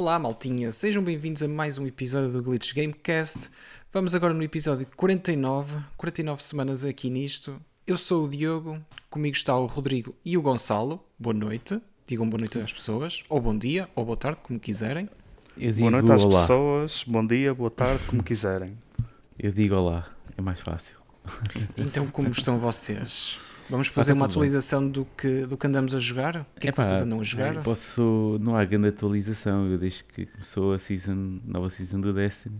Olá, maltinha, sejam bem-vindos a mais um episódio do Glitch Gamecast. Vamos agora no episódio 49, 49 semanas aqui nisto. Eu sou o Diogo, comigo está o Rodrigo e o Gonçalo. Boa noite, digam boa noite às pessoas, ou bom dia, ou boa tarde, como quiserem. Eu digo Boa noite às olá. pessoas, bom dia, boa tarde, como quiserem. Eu digo olá, é mais fácil. Então, como estão vocês? Vamos fazer uma tudo bem. atualização do que, do que andamos a jogar? O que é que vocês andam a jogar? Posso. Não há grande atualização. Eu desde que começou a season, nova season do Destiny.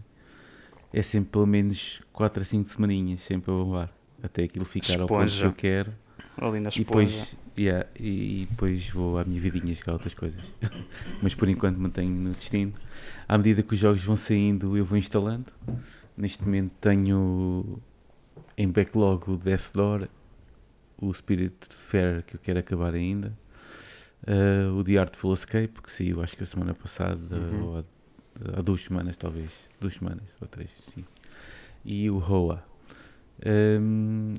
É sempre pelo menos 4 a 5 semaninhas, sempre a bombar. Até aquilo ficar ao ponto que Esponja. eu quero. Ali na E depois, esponja. yeah, e, e depois vou à minha vidinha jogar outras coisas. Mas por enquanto mantenho no destino. À medida que os jogos vão saindo, eu vou instalando. Neste momento tenho em backlog o Death Door, o Spirit Fair que eu quero acabar ainda, eh, o The Artful Escape, que saiu acho que a semana passada, Uhum. ou há, há duas semanas talvez, duas semanas ou três, sim. E o Hoa.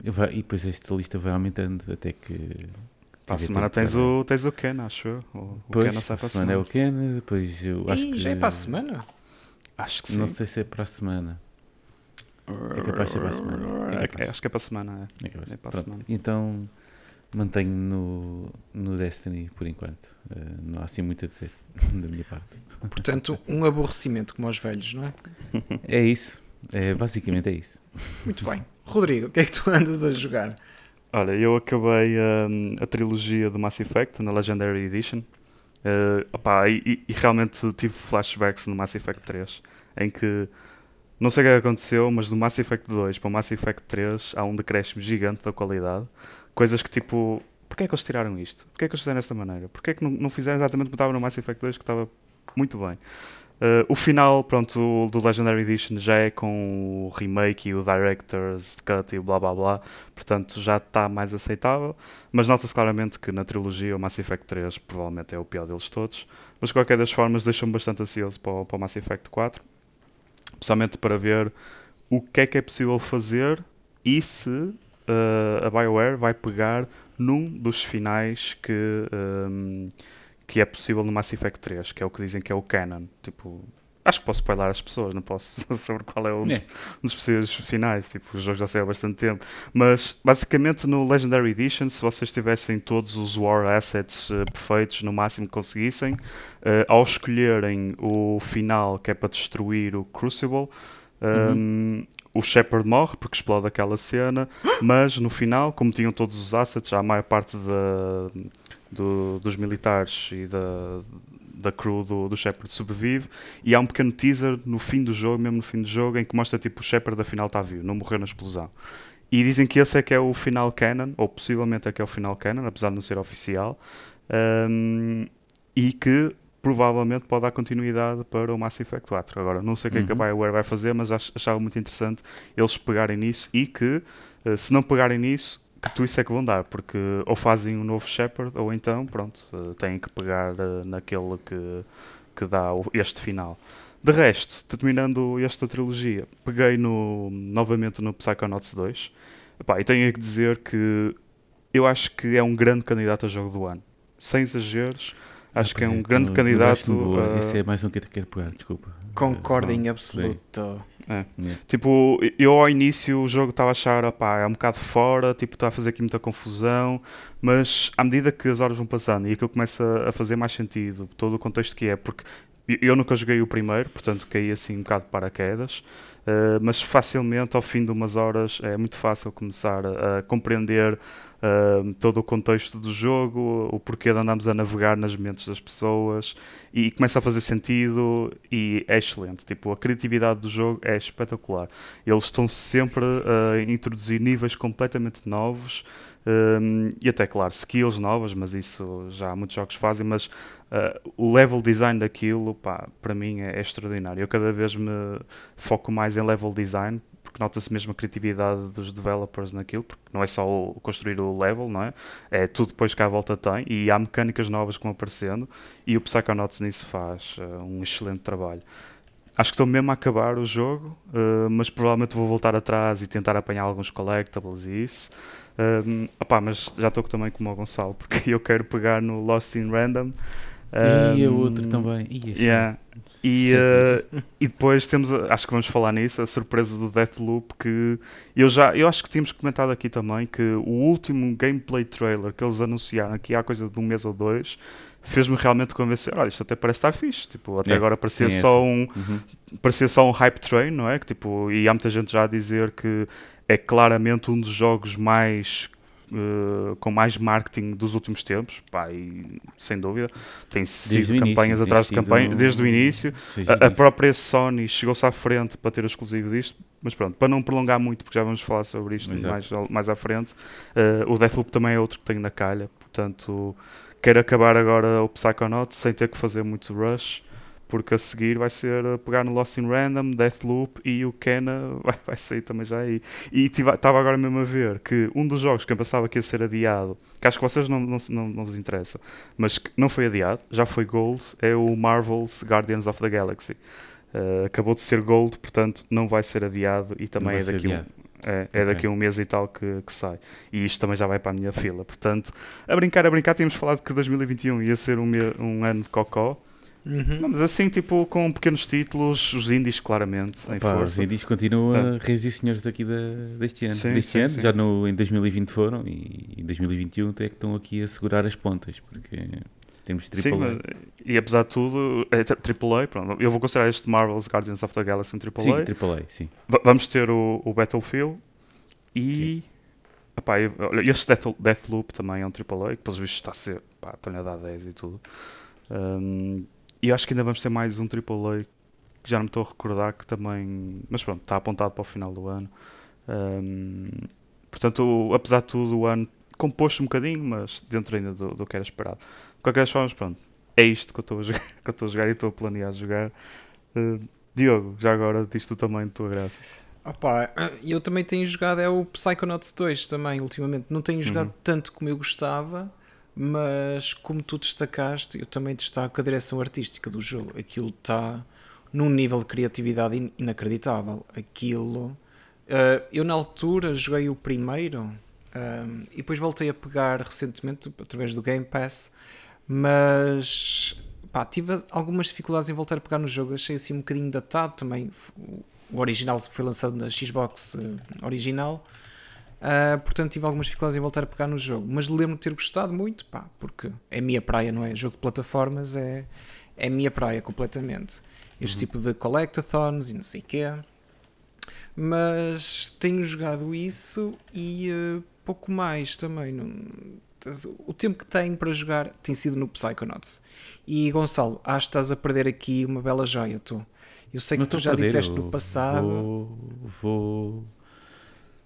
Eu vai- e depois esta lista vai aumentando até que. Para a semana tens para- o, tens o Ken, acho eu. O, Ken sai para a a semana é semana. o Ken, depois eu acho Ih, que. já é para a semana? Acho que sim. Não sei se é para a semana. É capaz de ser para a semana. É É- capaz. acho que é para a semana, é. É capaz. É para a semana. Então mantenho no, no Destiny por enquanto. Eh, não há assim muito a dizer da minha parte. Portanto, um aborrecimento como aos velhos, não é? É isso. É, basicamente é isso. Muito bem. Rodrigo, o que é que tu andas a jogar? Olha, eu acabei hum, a trilogia do Mass Effect na Legendary Edition. Eh, opá, e, e- e realmente tive flashbacks no Mass Effect 3 em que não sei o que é que aconteceu, mas do Mass Effect 2 para o Mass Effect 3 há um decréscimo gigante da qualidade. Coisas que tipo, porquê é que eles tiraram isto? Porquê é que eles fizeram desta maneira? Porquê é que não, não fizeram exatamente como estava no Mass Effect 2 que estava muito bem? Eh, o final, pronto, o- do Legendary Edition já é com o remake e o Director's Cut e o blá blá blá, portanto já está mais aceitável. Mas nota-se claramente que na trilogia o Mass Effect 3 provavelmente é o pior deles todos. Mas de qualquer das formas deixa-me bastante ansioso para o, para o Mass Effect 4. Especialmente para ver o que é que é possível fazer e se eh, a BioWare vai pegar num dos finais que, ehm, que é possível no Mass Effect 3, que é o que dizem que é o canon. Tipo, acho que posso spoiler as pessoas, não posso saber qual é um dos, É. dos possíveis finais. Tipo, o jogo já saiu há bastante tempo. Mas basicamente no Legendary Edition, se vocês tivessem todos os War Assets eh, perfeitos, no máximo que conseguissem, eh, ao escolherem o final que é para destruir o Crucible, um, o Shepard morre porque explode aquela cena, mas no final, como tinham todos os assets, a maior parte da- do- dos militares e da, da crew do, do Shepard sobrevive. E há um pequeno teaser no fim do jogo, mesmo no fim do jogo, em que mostra tipo o Shepard afinal está vivo, não morreu na explosão. E dizem que esse é que é o final canon, ou possivelmente é que é o final canon, apesar de não ser oficial. Um, e que provavelmente pode dar continuidade para o Mass Effect 4. Agora, não sei o que é que a Uhum. BioWare vai fazer, mas ach- achava muito interessante eles pegarem nisso e que, eh, se não pegarem nisso, que twist é que vão dar, porque ou fazem um novo Shepard, ou então, pronto, eh, têm que pegar eh, naquele que, que dá este final. De resto, terminando esta trilogia, peguei no, novamente no Psychonauts 2 Epá, e tenho que dizer que eu acho que é um grande candidato a jogo do ano. Sem exageros, acho que é um grande candidato. a- Esse é mais um que eu quero pegar, desculpa. Concordo Eh, em absoluto. É. Yeah. Tipo, eu ao início o jogo estava a achar, opá, é um bocado fora, tipo, está a fazer aqui muita confusão, mas à medida que as horas vão passando e aquilo começa a fazer mais sentido, todo o contexto que é, porque eu- nunca joguei o primeiro, portanto caí assim um bocado de paraquedas, eh, mas facilmente ao fim de umas horas é muito fácil começar a compreender eh, todo o contexto do jogo, o porquê de andarmos a navegar nas mentes das pessoas e começa a fazer sentido e é excelente. Tipo, a criatividade do jogo é espetacular. Eles estão sempre a introduzir níveis completamente novos um, e até, claro, skills novas, mas isso já há muitos jogos fazem, mas uh, o level design daquilo, pá, para mim é, é extraordinário. Eu cada vez me foco mais em level design, porque nota-se mesmo a criatividade dos developers naquilo, porque não é só construir o level, não é? É tudo depois que à volta tem, e há mecânicas novas que vão aparecendo, e o Psychonauts nisso faz uh, um excelente trabalho. Acho que estou mesmo a acabar o jogo, uh, mas provavelmente vou voltar atrás e tentar apanhar alguns collectibles e isso. Um, opá, mas já estou também como o Gonçalo, porque eu quero pegar no Lost in Random E a Um, outra também. Este- Yeah. E, uh, e depois temos, acho que vamos falar nisso, a surpresa do Deathloop que eu já, eu acho que tínhamos comentado aqui também que o último gameplay trailer que eles anunciaram aqui há coisa de um mês ou dois fez-me realmente convencer, olha, isto até parece estar fixe, tipo, até É, agora parecia tem só um, Uhum. parecia só um hype train, não é? Que, tipo, e há muita gente já a dizer que é claramente um dos jogos mais eh, com mais marketing dos últimos tempos, pá, e sem dúvida, tem sido início, campanhas atrás de sido campanha um- desde o início. Desde A, o a início. própria Sony chegou-se à frente para ter o exclusivo disto, mas pronto, para não prolongar muito, porque já vamos falar sobre isto Exato. mais, mais à frente, eh, o Deathloop também é outro que tenho na calha, portanto, quero acabar agora o Psychonauts sem ter que fazer muito rush, porque a seguir vai ser eh, pegar no Lost in Random, Deathloop e o Kena vai, vai sair também já aí. E estava agora mesmo a ver que um dos jogos que eu pensava que ia ser adiado, que acho que vocês não, não, não, não vos interessa, mas que não foi adiado, já foi Gold, é o Marvel's Guardians of the Galaxy. Eh, acabou de ser Gold, portanto não vai ser adiado e também é daqui, um, é, é daqui a um mês e tal que, que sai. E isto também já vai para a minha fila. Portanto, a brincar, a brincar, tínhamos falado que 2021 ia ser um, um ano de cocó. Uhum. Mas assim, tipo, com pequenos títulos, os indies claramente, em Pá, os indies continuam a reis e senhores daqui da, deste ano. Sim, deste sim, ano, sim. já no, em 2020 foram e em 2021 até que estão aqui a segurar as pontas, porque temos Sim, AAA. mas- e apesar de tudo, é AAA, pronto. Eu vou considerar este Marvel's Guardians of the Galaxy um Sim, AAA. AAA, sim. Va- Vamos ter o, o Battlefield e. Epá, eu- olha, este Death, Deathloop também é um AAA, que pelos vistos está a ser. Pá, estou-lhe a dar 10 e tudo. Um, e acho que ainda vamos ter mais um AAA que já não me estou a recordar que também. Mas pronto, está apontado para o final do ano. Um, portanto, apesar de tudo, o ano composto um bocadinho, mas dentro ainda do, do que era esperado. De qualquer forma, pronto, é isto que eu estou a jogar, que eu estou a jogar e estou a planear jogar. Uh, Diogo, já agora diz tu também de tua graça. Opa, eu também tenho jogado é o Psychonauts 2 também, ultimamente. Não tenho jogado Uhum. tanto como eu gostava, mas como tu destacaste, eu também destaco a direção artística do jogo. Aquilo está num nível de criatividade in- inacreditável. Aquilo. eh, eu na altura joguei o primeiro ehm, e depois voltei a pegar recentemente através do Game Pass, mas pá, tive algumas dificuldades em voltar a pegar no jogo. Achei assim um bocadinho datado também. O original foi lançado na Xbox eh, original. Ah, portanto, tive algumas dificuldades em voltar a pegar no jogo. Mas lembro-me de ter gostado muito, pá, porque é a minha praia, não é? Jogo de plataformas é, é a minha praia completamente. Este tipo de collectathons e não sei o quê. Mas tenho jogado isso e eh, pouco mais também. Não- o tempo que tenho para jogar tem sido no Psychonauts. E Gonçalo, acho que estás a perder aqui uma bela joia, tu. Eu sei que Não tu estou já perder, disseste no passado. Vou, vou-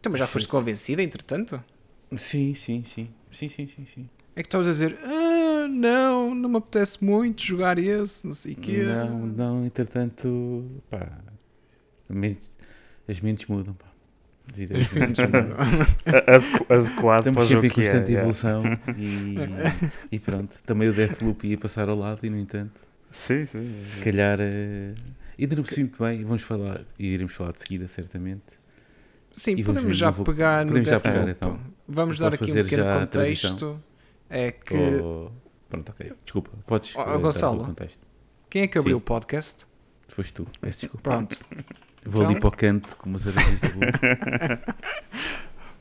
Então, mas já foste convencida, entretanto? Sim, sim, sim. Sim, sim, sim, sim. É que estavas a dizer, ah, não, não me apetece muito jogar esse, não sei o quê. Não, não, entretanto, pá, as mentes mudam, pá. As ideias mudam. A- adequ- adequado para Estamos o jogo sempre em que é. constante yeah. evolução e, e pronto. Também o Deathloop ia passar ao lado e, no entanto, Sim, sim. se calhar eh, ainda não percebi muito bem. Vamos falar, e iremos falar de seguida, certamente. Sim, podemos já vou- pegar no podemos já pegar, então. Vamos dar aqui um pequeno contexto. É que. Ou- Pronto, ok. Desculpa, podes. Dar Gonçalo. Quem é que abriu Sim. o podcast? Foste tu, peço desculpa. Pronto. Vou Então- ali para o canto, como os voo.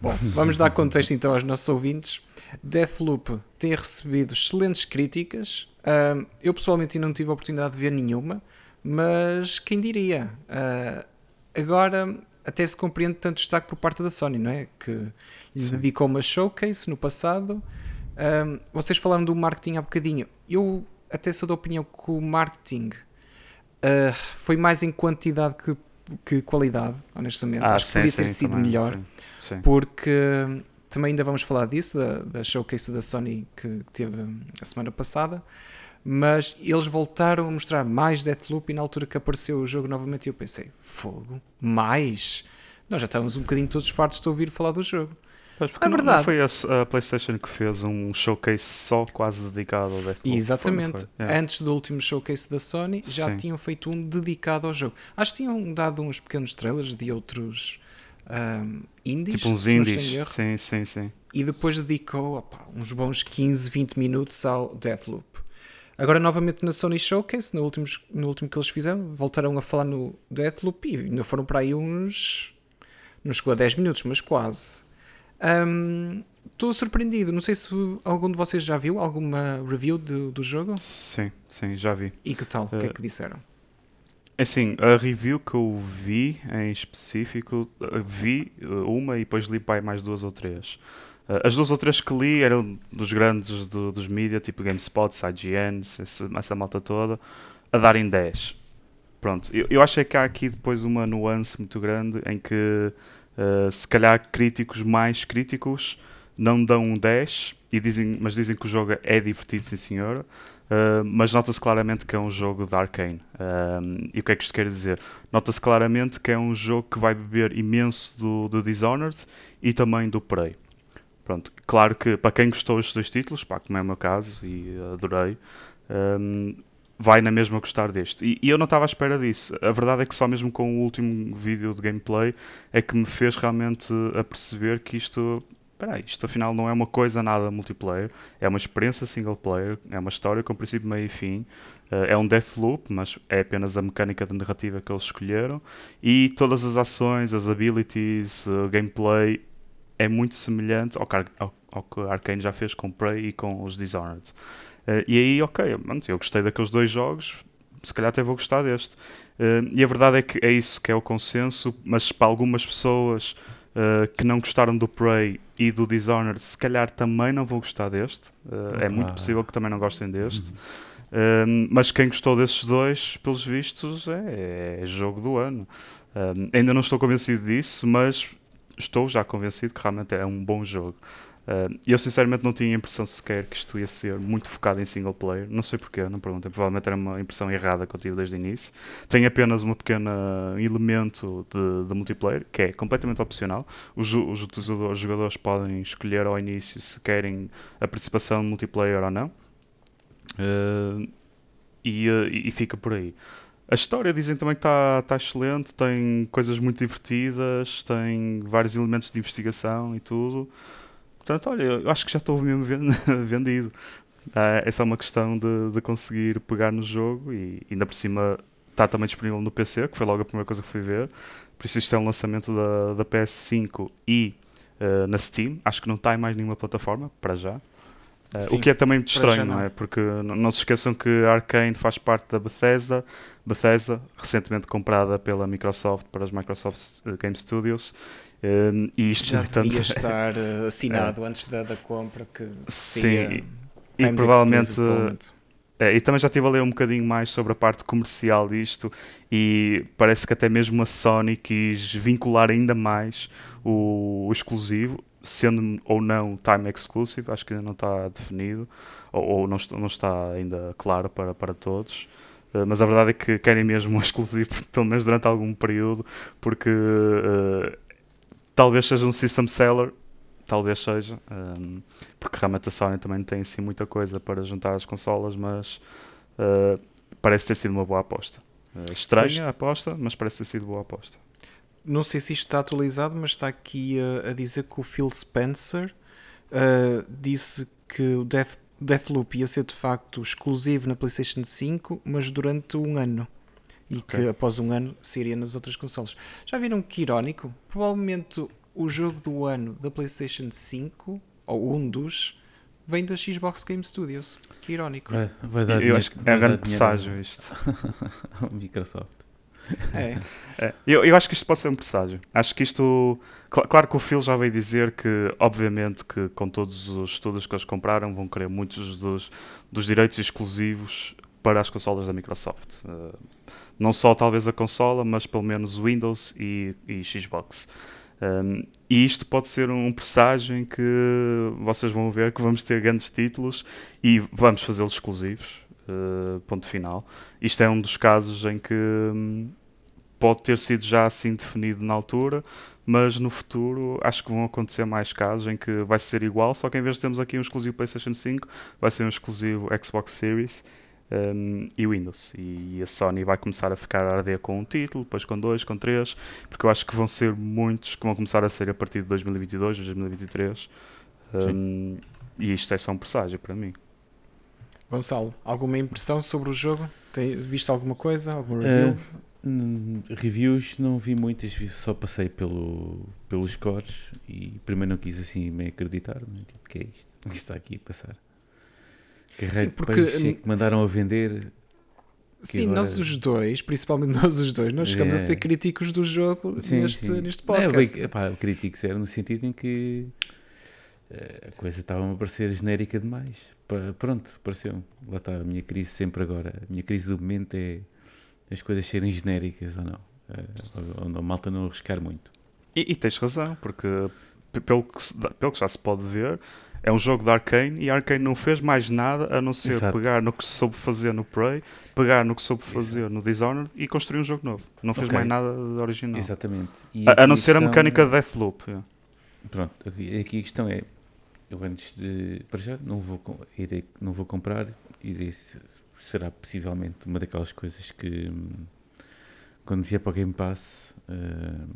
Bom, vamos dar contexto então aos nossos ouvintes. Deathloop tem recebido excelentes críticas. Ahm, eu pessoalmente ainda não tive a oportunidade de ver nenhuma, mas quem diria? Ah, agora até se compreende tanto destaque por parte da Sony, não é? Que lhe dedicou uma showcase no passado. Ahm, vocês falaram do marketing há bocadinho. Eu até sou da opinião que o marketing ah, foi mais em quantidade que, que qualidade, honestamente. Ah, Acho que sim, podia sim, ter sido também, melhor Sim, sim. porque hum, também ainda vamos falar disso, da, da showcase da Sony que, que teve hum, a semana passada. Mas eles voltaram a mostrar mais Deathloop e na altura que apareceu o jogo novamente eu pensei, fogo, mais? Nós já estávamos um bocadinho todos fartos de ouvir falar do jogo. Pois, porque É não- verdade. Não foi a, a PlayStation que fez um showcase só quase dedicado ao Deathloop? Exatamente, Foi, foi? É. antes do último showcase da Sony já Sim. tinham feito um dedicado ao jogo. Acho que tinham dado uns pequenos trailers de outros hum, indies, Tipo uns indies. Sim, sim, sim. e depois dedicou opá, uns bons 15, 20 minutos ao Deathloop. Agora, novamente na Sony Showcase, no, últimos, no último que eles fizeram, voltaram a falar no Deathloop e ainda foram para aí uns. Não chegou a 10 minutos, mas quase. Estou surpreendido. Não sei se algum de vocês já viu alguma review de, do jogo. Sim, sim, já vi. E que tal? O que é que disseram? Assim, a review que eu vi em específico, vi uma e depois li para mais duas ou três. As duas ou três que li eram dos grandes do, dos mídia, tipo GameSpot, IGN, essa, essa malta toda, a darem 10. Pronto, eu, eu acho que há aqui depois uma nuance muito grande em que uh, se calhar críticos mais críticos não dão um 10, e dizem, mas dizem que o jogo é divertido, sim senhor. Uh, mas nota-se claramente que é um jogo de Arkane. Uh, e o que é que isto quer dizer? Nota-se claramente que é um jogo que vai beber imenso do, do Dishonored e também do Prey. Pronto, claro que para quem gostou destes dois títulos, pá, como é o meu caso e adorei, um, vai na mesma gostar deste. E, e eu não estava à espera disso. A verdade é que só mesmo com o último vídeo de gameplay é que me fez realmente a perceber que isto peraí, isto afinal não é uma coisa nada multiplayer, é uma experiência single player, é uma história com princípio, meio e fim, uh, é um Deathloop, mas é apenas a mecânica de narrativa que eles escolheram, e todas as ações, as abilities, o gameplay é muito semelhante ao que, ao, ao que Arkane já fez com Prey e com os Dishonored. Uh, e aí, ok, eu gostei daqueles dois jogos, se calhar até vou gostar deste. Uh, e a verdade é que é isso que é o consenso, mas para algumas pessoas uh, que não gostaram do Prey e do Dishonored, se calhar também não vão gostar deste. é muito possível que também não gostem deste. Uhum. mas quem gostou desses dois, pelos vistos, é, é jogo do ano. ainda não estou convencido disso, mas estou já convencido que realmente é um bom jogo. Uh, eu sinceramente não tinha a impressão sequer que isto ia ser muito focado em single player. Não sei porquê, não perguntem. Provavelmente era uma impressão errada que eu tive desde o início. Tem apenas um pequeno elemento de, de multiplayer que é completamente opcional. Os, os, os, jogadores podem escolher ao início se querem a participação de multiplayer ou não. Uh, e, e fica por aí. A história dizem também que está tá excelente, tem coisas muito divertidas, tem vários elementos de investigação e tudo. Portanto, olha, eu acho que já estou mesmo vendido. Ah, é só uma questão de, de, conseguir pegar no jogo e ainda por cima está também disponível no PC, que foi logo a primeira coisa que fui ver. Por isso isto é um lançamento da, da PS5 e uh, na Steam. Acho que não está em mais nenhuma plataforma, para já. Uh, Sim, o que é também muito estranho, não. não. é? Porque não, se esqueçam que a Arkane faz parte da Bethesda, Bethesda, recentemente comprada pela Microsoft para as Microsoft eh, Game Studios. Um, e isto Já devia tanto... estar eh, assinado é. antes da, da compra que Sim, e, e provavelmente é, e também já estive a ler um bocadinho mais sobre a parte comercial disto e parece que até mesmo a Sony quis vincular ainda mais o, o exclusivo sendo ou não time exclusive, acho que ainda não está definido, ou, ou não, está, não, está, ainda claro para, para todos. Uh, mas a verdade é que querem mesmo um exclusivo, pelo menos durante algum período, porque uh, talvez seja um system seller, talvez seja, um, eh, porque realmente a Sony também não tem assim muita coisa para juntar as consolas, mas uh, parece ter sido uma boa aposta. estranha mas... a aposta, mas parece ter sido boa aposta não sei se isto está atualizado, mas está aqui a, a dizer que o Phil Spencer uh, disse que o Death, Deathloop ia ser de facto exclusivo na PlayStation 5, mas durante um ano. E okay. que após um ano seria nas outras consoles. Já viram que irónico? Provavelmente o jogo do ano da PlayStation 5, ou um dos, vem da Xbox Game Studios. Que irónico. Vai, vai dar Eu dinheiro, acho que é um grande presságio isto. Microsoft. É. é. Eu, eu acho que isto pode ser um presságio. Acho que isto. Cl claro que o Phil já veio dizer que, obviamente, que com todos os estudos que eles compraram, vão querer muitos dos, dos direitos exclusivos para as consolas da Microsoft. Uh, não só talvez a consola, mas pelo menos Windows e, e Xbox. Um, e isto pode ser um presságio em que vocês vão ver que vamos ter grandes títulos e vamos fazê-los exclusivos. Uh, ponto final. Isto é um dos casos em que hum, pode ter sido já assim definido na altura, mas no futuro acho que vão acontecer mais casos em que vai ser igual, só que em vez de termos aqui um exclusivo PlayStation 5, vai ser um exclusivo Xbox Series. Um, e Windows. E a Sony vai começar a ficar a arder com um título, depois com dois, com três, porque eu acho que vão ser muitos que vão começar a ser a partir de 2022, 2023. Um, e isto é só um presságio para mim. Gonçalo, alguma impressão sobre o jogo? Tem visto alguma coisa? Alguma review? Hum, Reviews não vi muitas, só passei pelo, pelos scores e primeiro não quis assim me acreditar, né? tipo, que é isto? O que está aqui a passar? Carreiro Sim, porque, é que mandaram a vender. Sim, agora- nós os dois, principalmente nós os dois, nós chegamos a É. ser críticos do jogo Sim, neste, sim. neste É, podcast. bem, epá, crítico zero no sentido em que eh, a coisa estava a parecer genérica demais. Pronto, pareceu. Lá está a minha crise sempre agora. A minha crise do momento é as coisas serem genéricas ou não. Eh, ou a malta não arriscar muito. E, e tens razão, porque pelo que, pelo que já se pode ver, é um jogo da Arkane e a Arkane não fez mais nada a não ser Exato. pegar no que soube fazer no Prey, pegar no que soube fazer no Dishonored e construir um jogo novo. Não fez Ok. mais nada de original. Exatamente. E A, a não ser a mecânica de Deathloop. é. Pronto, aqui a questão é, eu antes de, para já, não vou, irei, não vou comprar, irei, se- será possivelmente uma daquelas coisas que, hum, quando vier para o Game Pass, hum,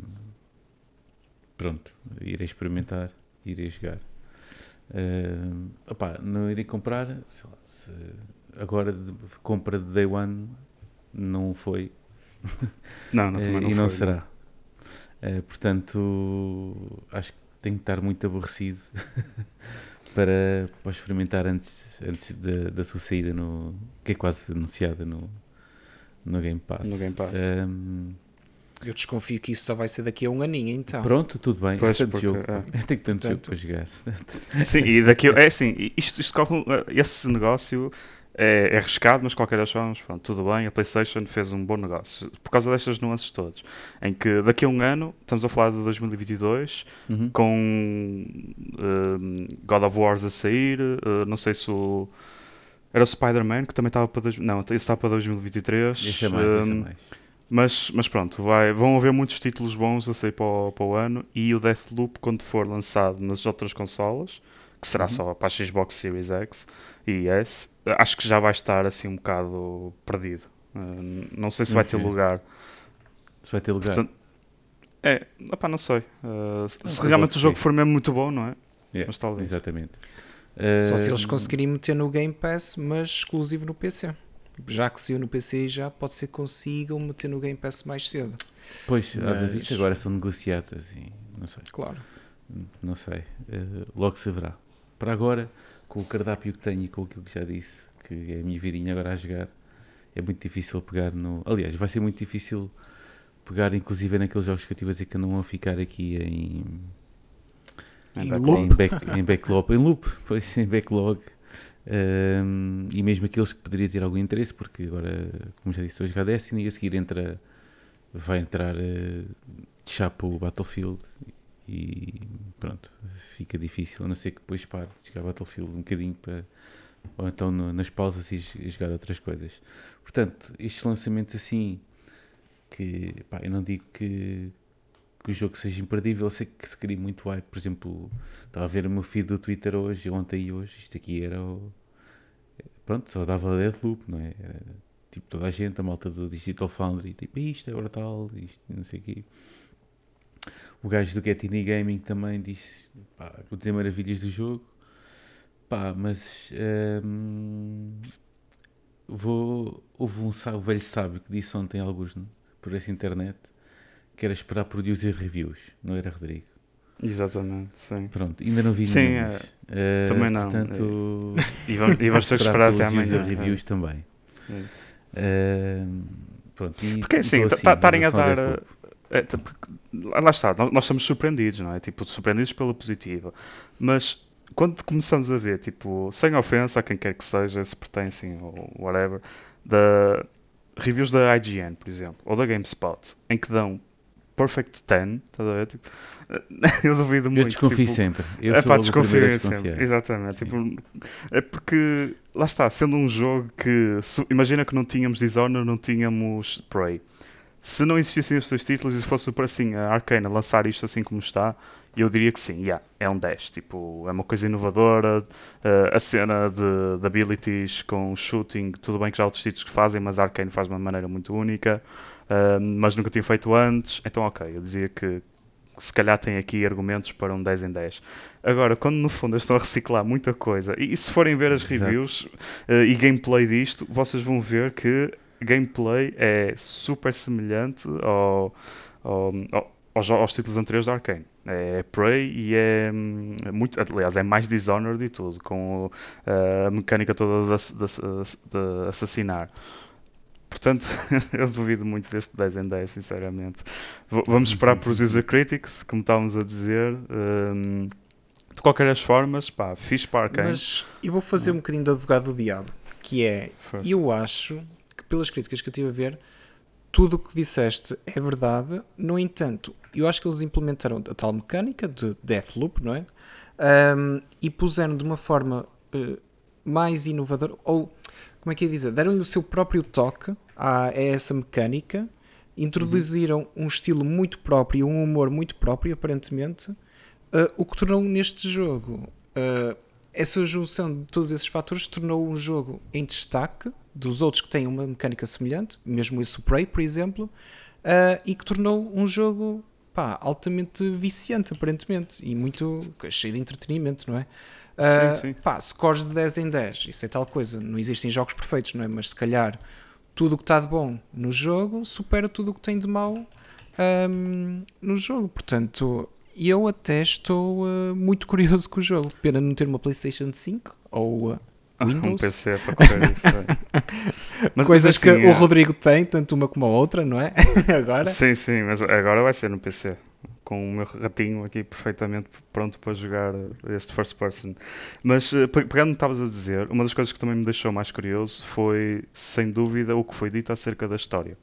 pronto, irei experimentar, irei jogar. Hum, opá, não irei comprar, sei lá, se agora de, compra de Day One não foi, Não, não, também eh, não e não foi, será. Eh, portanto, acho que tenho que estar muito aborrecido para, para experimentar antes, antes da, da sua saída, no, que é quase anunciada no, no Game Pass. No Game Pass. Ehm, Eu desconfio que isso só vai ser daqui a um aninho, então. pronto, tudo bem. Pois, é tanto porque, jogo. é. Eu tenho tanto jogo para jogar. Sim, e daqui é assim, isto, isto esse negócio é, é arriscado, mas de qualquer das formas, pronto, tudo bem, a PlayStation fez um bom negócio, por causa destas nuances todas, em que daqui a um ano, estamos a falar de 2022, Uhum. com hum, God of Wars a sair, uh, não sei se o... Era o Spider-Man, que também estava para... dois- Não, esse está para 2023. Esse é mais, esse é hum, mais. Mas, mas pronto, vai, vão haver muitos títulos bons a sair para o, para o ano e o Deathloop, quando for lançado nas outras consolas, que será Uhum. só para a Xbox Series X e S, acho que já vai estar assim um bocado perdido. Uh, não sei se vai ter Ok. lugar. Se vai ter lugar. Portanto, É, opá, não sei. Uh, se- Não, se mas realmente o jogo for mesmo muito bom, não é? Yeah, mas talvez. Exatamente. Só se eles Ehm, conseguirem meter no Game Pass, mas exclusivo no PC. Já que saiu no PC já pode ser que consigam meter no Game Pass mais cedo. Pois, há de mas- vista, agora são negociadas e não sei. Claro. Não sei. Eh, logo se verá. Para agora, com o cardápio que tenho e com aquilo que já disse, que é a minha vidinha agora a jogar, é muito difícil pegar no. Aliás, vai ser muito difícil pegar, inclusive, naqueles jogos que eu estive a dizer que não vão ficar aqui em, Em backlog. loop. em, back- em backlog. Em loop, pois, em backlog. Ehm, e mesmo aqueles que poderia ter algum interesse, porque agora, como já disse, a jogar Destiny a seguir entra, vai entrar eh, de o Battlefield e pronto, fica difícil, a não ser que depois pare de jogar Battlefield um bocadinho para, ou então no- nas pausas e jogar outras coisas. Portanto, estes lançamentos assim, que pá, eu não digo que, que o jogo seja imperdível, eu sei que se cria muito hype, por exemplo, estava a ver o meu feed do Twitter hoje, ontem e hoje, isto aqui era o, pronto, só dava Deathloop, não é? Era, tipo, toda a gente, a malta do Digital Foundry, tipo, isto é hora tal, isto não sei o quê. O gajo do Get Indie Gaming também disse, pá, vou dizer maravilhas do jogo, pá, mas hum, vou, houve um o velho sábio que disse ontem alguns por essa internet que era esperar por user reviews, não era Rodrigo? Exatamente, sim. Pronto, ainda não vi Sim, nenhum, mas, eh, também não, Portanto, E vamos, e vamos ter que esperar até amanhã. reviews também. É. Eh, pronto, e- Porque assim, tá- em estarem a dar. É, tá- lá está, nós, nós estamos surpreendidos, não é? Tipo, surpreendidos pela positiva. Mas quando começamos a ver, tipo, sem ofensa a quem quer que seja, se pertencem ou whatever, da reviews da IGN, por exemplo, ou da GameSpot, em que dão Perfect 10, estás a ver? Tipo, eu duvido muito. Eu desconfio tipo, sempre. Eu é sou pá, desconfio sempre. Exatamente. Tipo, é porque, lá está, sendo um jogo que. se- imagina que não tínhamos Dishonored, não tínhamos Prey. Se não existissem estes dois títulos e fosse para assim a Arcane a lançar isto assim como está, eu diria que sim, yeah, é um 10. Tipo, é uma coisa inovadora. eh, a cena de, de abilities com shooting, tudo bem que já há outros títulos que fazem, mas a Arcane faz de uma maneira muito única. eh, mas nunca tinha feito antes. Então, ok, eu dizia que se calhar tem aqui argumentos para um 10 em 10. Agora, quando no fundo estão a reciclar muita coisa, e, e se forem ver as reviews uh, e gameplay disto, vocês vão ver que gameplay é super semelhante ao, ao, ao, aos, aos títulos anteriores da Arkane. É Prey e é hum, muito, aliás, é mais Dishonored e tudo, com uh, a mecânica toda de, de, de assassinar. Portanto, eu duvido muito deste 10 em 10, sinceramente. V vamos esperar por os user critics, como estávamos a dizer. Um, de qualquer das formas, pá, fixe para. Mas eu vou fazer um bocadinho de advogado do diabo, que é, First. eu acho pelas críticas que eu tive a ver, tudo o que disseste é verdade, no entanto, eu acho que eles implementaram a tal mecânica de Deathloop, não é? Um, e puseram de uma forma uh, mais inovadora, ou como é que ia dizer? Deram-lhe o seu próprio toque a, a essa mecânica, introduziram uhum. um estilo muito próprio, um humor muito próprio, aparentemente, uh, o que tornou neste jogo. Uh, essa junção de todos esses fatores tornou um jogo em destaque dos outros que têm uma mecânica semelhante, mesmo o Prey, por exemplo, uh, e que tornou um jogo pá, altamente viciante, aparentemente, e muito cheio de entretenimento, não é? Uh, sim, sim. Pá, scores de 10 em 10, isso é tal coisa. Não existem jogos perfeitos, não é? Mas se calhar tudo o que está de bom no jogo supera tudo o que tem de mau um, no jogo. Portanto, eu até estou uh, muito curioso com o jogo. Pena não ter uma PlayStation 5 ou uh, Windows. um PC para correr isso. mas, Coisas mas assim, que é... o Rodrigo tem, tanto uma como a outra, não é? agora. Sim, sim, mas agora vai ser no PC com o meu ratinho aqui perfeitamente pronto para jogar este first person. Mas eh, pegando estavas a dizer, uma das coisas que também me deixou mais curioso foi, sem dúvida, o que foi dito acerca da história.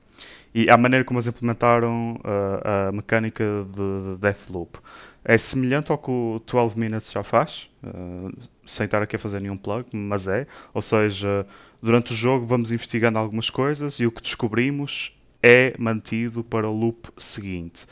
E a maneira como eles implementaram uh, a mecânica de, de Deathloop. É semelhante ao que o 12 Minutes já faz, uh, sem estar aqui a fazer nenhum plug, mas é. Ou seja, durante o jogo vamos investigando algumas coisas e o que descobrimos é mantido para o loop seguinte.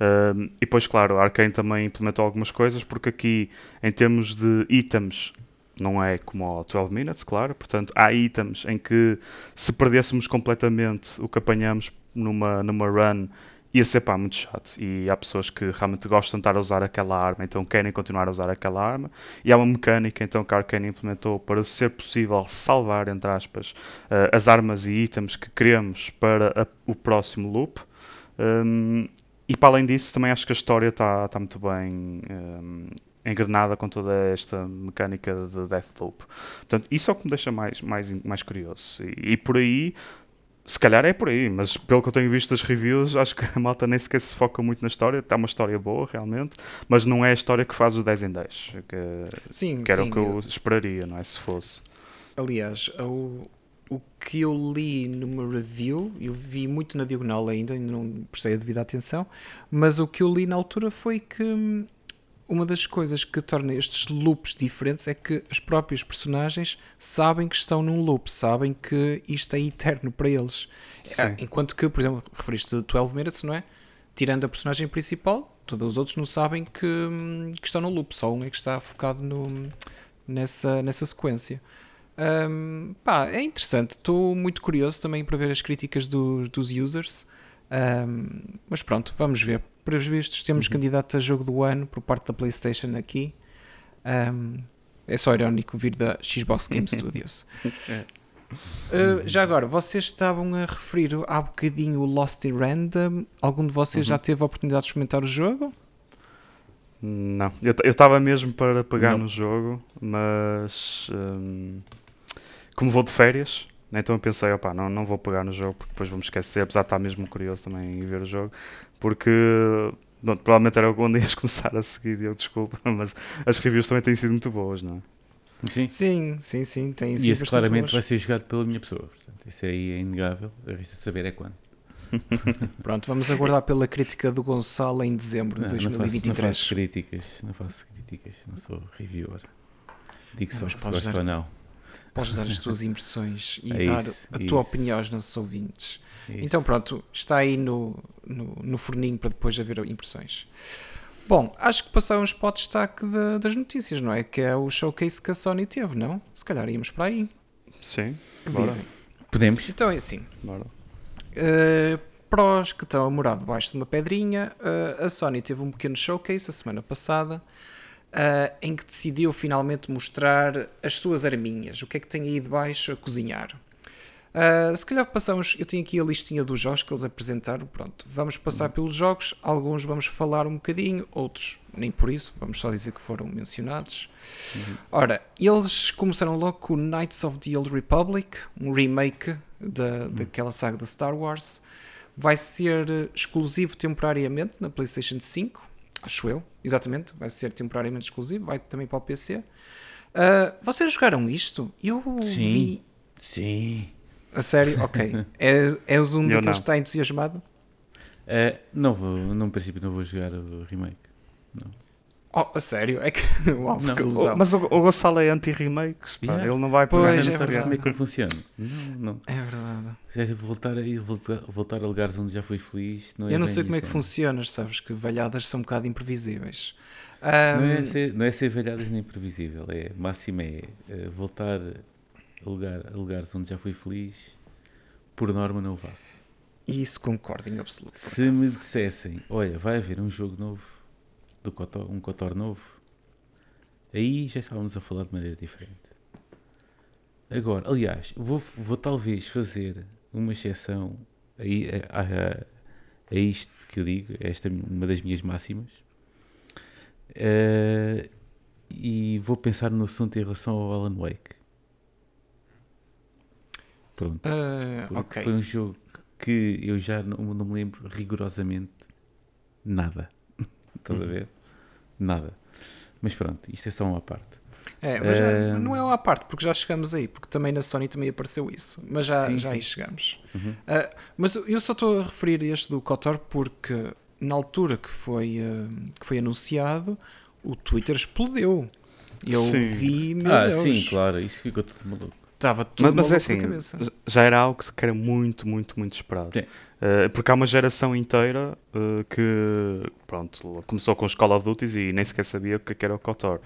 Uh, e depois, claro, a Arkane também implementou algumas coisas, porque aqui, em termos de itens, não é como ao 12 Minutes, claro. Portanto, há itens em que se perdêssemos completamente o que apanhamos numa, numa run, ia ser pá, muito chato. E há pessoas que realmente gostam de estar a usar aquela arma, então querem continuar a usar aquela arma. E há uma mecânica então que a Arkane implementou para ser possível salvar, entre aspas, uh, as armas e itens que queremos para a, o próximo loop. Um, e para além disso, também acho que a história está tá muito bem um, engrenada com toda esta mecânica de Deathloop. Portanto, isso é o que me deixa mais, mais, mais curioso. E, e, por aí, se calhar é por aí, mas pelo que eu tenho visto das reviews, acho que a malta nem sequer se foca muito na história. Está uma história boa, realmente, mas não é a história que faz o 10 em 10. Que, sim, que era sim, o que eu esperaria, não é? Se fosse. Aliás, o, o que eu li numa review, eu vi muito na diagonal ainda, ainda não prestei a devida atenção, mas o que eu li na altura foi que hum, uma das coisas que torna estes loops diferentes é que as próprias personagens sabem que estão num loop, sabem que isto é eterno para eles. Sim. Enquanto que, por exemplo, referiste 12 Minutes, não é? Tirando a personagem principal, todos os outros não sabem que, que estão no loop, só um é que está focado no, nessa, nessa sequência. Um, pá, é interessante, estou muito curioso também para ver as críticas do, dos users. Um, mas pronto, vamos ver. Para os vistos, temos uhum. candidato a jogo do ano por parte da PlayStation aqui. Um, é só irónico vir da Xbox Game Studios. Uh, já agora, vocês estavam a referir há bocadinho o Lost in Random. Algum de vocês uhum. já teve a oportunidade de experimentar o jogo? Não, eu estava mesmo para pegar não. no jogo, mas um, como vou de férias, então eu pensei, opá, não, não vou pegar no jogo porque depois vou-me esquecer, apesar de estar mesmo curioso também em ver o jogo, porque não, provavelmente era onde ias começar a seguir, eu desculpa, mas as reviews também têm sido muito boas, não é? Sim, sim, sim, sim têm sido E esse claramente boas. vai ser jogado pela minha pessoa, portanto, isso aí é inegável, resta saber é quando. Pronto, vamos aguardar pela crítica do Gonçalo em dezembro não, de 2023. Não faço, não faço críticas, não faço críticas, não sou reviewer. Digo só se gosto ou não. Podes dar as tuas impressões e é dar isso, a tua opinião aos nossos ouvintes. Isso. Então pronto, está aí no, no, no, forninho para depois haver impressões. Bom, acho que passamos para o destaque de, das notícias, não é? Que é o showcase que a Sony teve, não? Se calhar íamos para aí. Sim, que dizem? Podemos. Então é assim. Bora. Uh, prós que estão a morar debaixo de uma pedrinha. Uh, a Sony teve um pequeno showcase a semana passada uh, em que decidiu finalmente mostrar as suas arminhas, o que é que tem aí debaixo a cozinhar. Uh, se calhar passamos, eu tenho aqui a listinha dos jogos que eles apresentaram, pronto, vamos passar uhum. pelos jogos, alguns vamos falar um bocadinho, outros nem por isso, vamos só dizer que foram mencionados. Uhum. Ora, eles começaram logo com Knights of the Old Republic, um remake da, uhum. daquela saga da Star Wars, vai ser exclusivo temporariamente na PlayStation 5, acho eu, exatamente, vai ser temporariamente exclusivo, vai também para o PC. Uh, ah, vocês jogaram isto? Eu sim, vi... Sim. A sério? Ok. é, és um daqueles que está entusiasmado? Uh, não vou, no princípio não vou jogar o remake. Não. Oh, a sério? É que. Uau, que ilusão. Mas o, o Gonçalo é anti-remakes, yeah. ele não vai pegar pois, nesta é Como é que funciona? Não, não. É verdade. Já é voltar a, voltar, voltar a lugares onde já fui feliz. Não é Eu não sei como é que funciona, sabes que velhadas são um bocado imprevisíveis. Um... Não, é ser, não é ser velhadas nem imprevisível, é máximo é, é voltar lugar, a lugares onde já fui feliz, por norma não faço. Isso concordo em absoluto. Se me dissessem, olha, vai haver um jogo novo do Kotor, um Kotor novo, aí já estávamos a falar de maneira diferente. Agora, aliás, vou, vou talvez fazer uma exceção a, a, a, isto que eu digo, esta é uma das minhas máximas, uh, e vou pensar no assunto em relação ao Alan Wake. Pronto. Uh, okay. Foi um jogo que eu já não, não me lembro rigorosamente nada. Estás a ver? Nada. Mas pronto, isto é só uma parte. É, mas já, não é uma parte, porque já chegamos aí, porque também na Sony também apareceu isso, mas já, sim, já sim. aí chegamos. Uhum. Uh, mas eu só estou a referir este do Kotor porque na altura que foi, uh, que foi anunciado, o Twitter explodeu. Eu sim. vi, meu ah, Deus. Sim, claro, isso ficou tudo maluco. Estava tudo mas, mas é assim, cabeça. já era algo que era muito, muito, muito esperado. Uh, porque há uma geração inteira uh, que pronto, começou com os Call of Duty e nem sequer sabia o que é era o KOTOR. Uhum.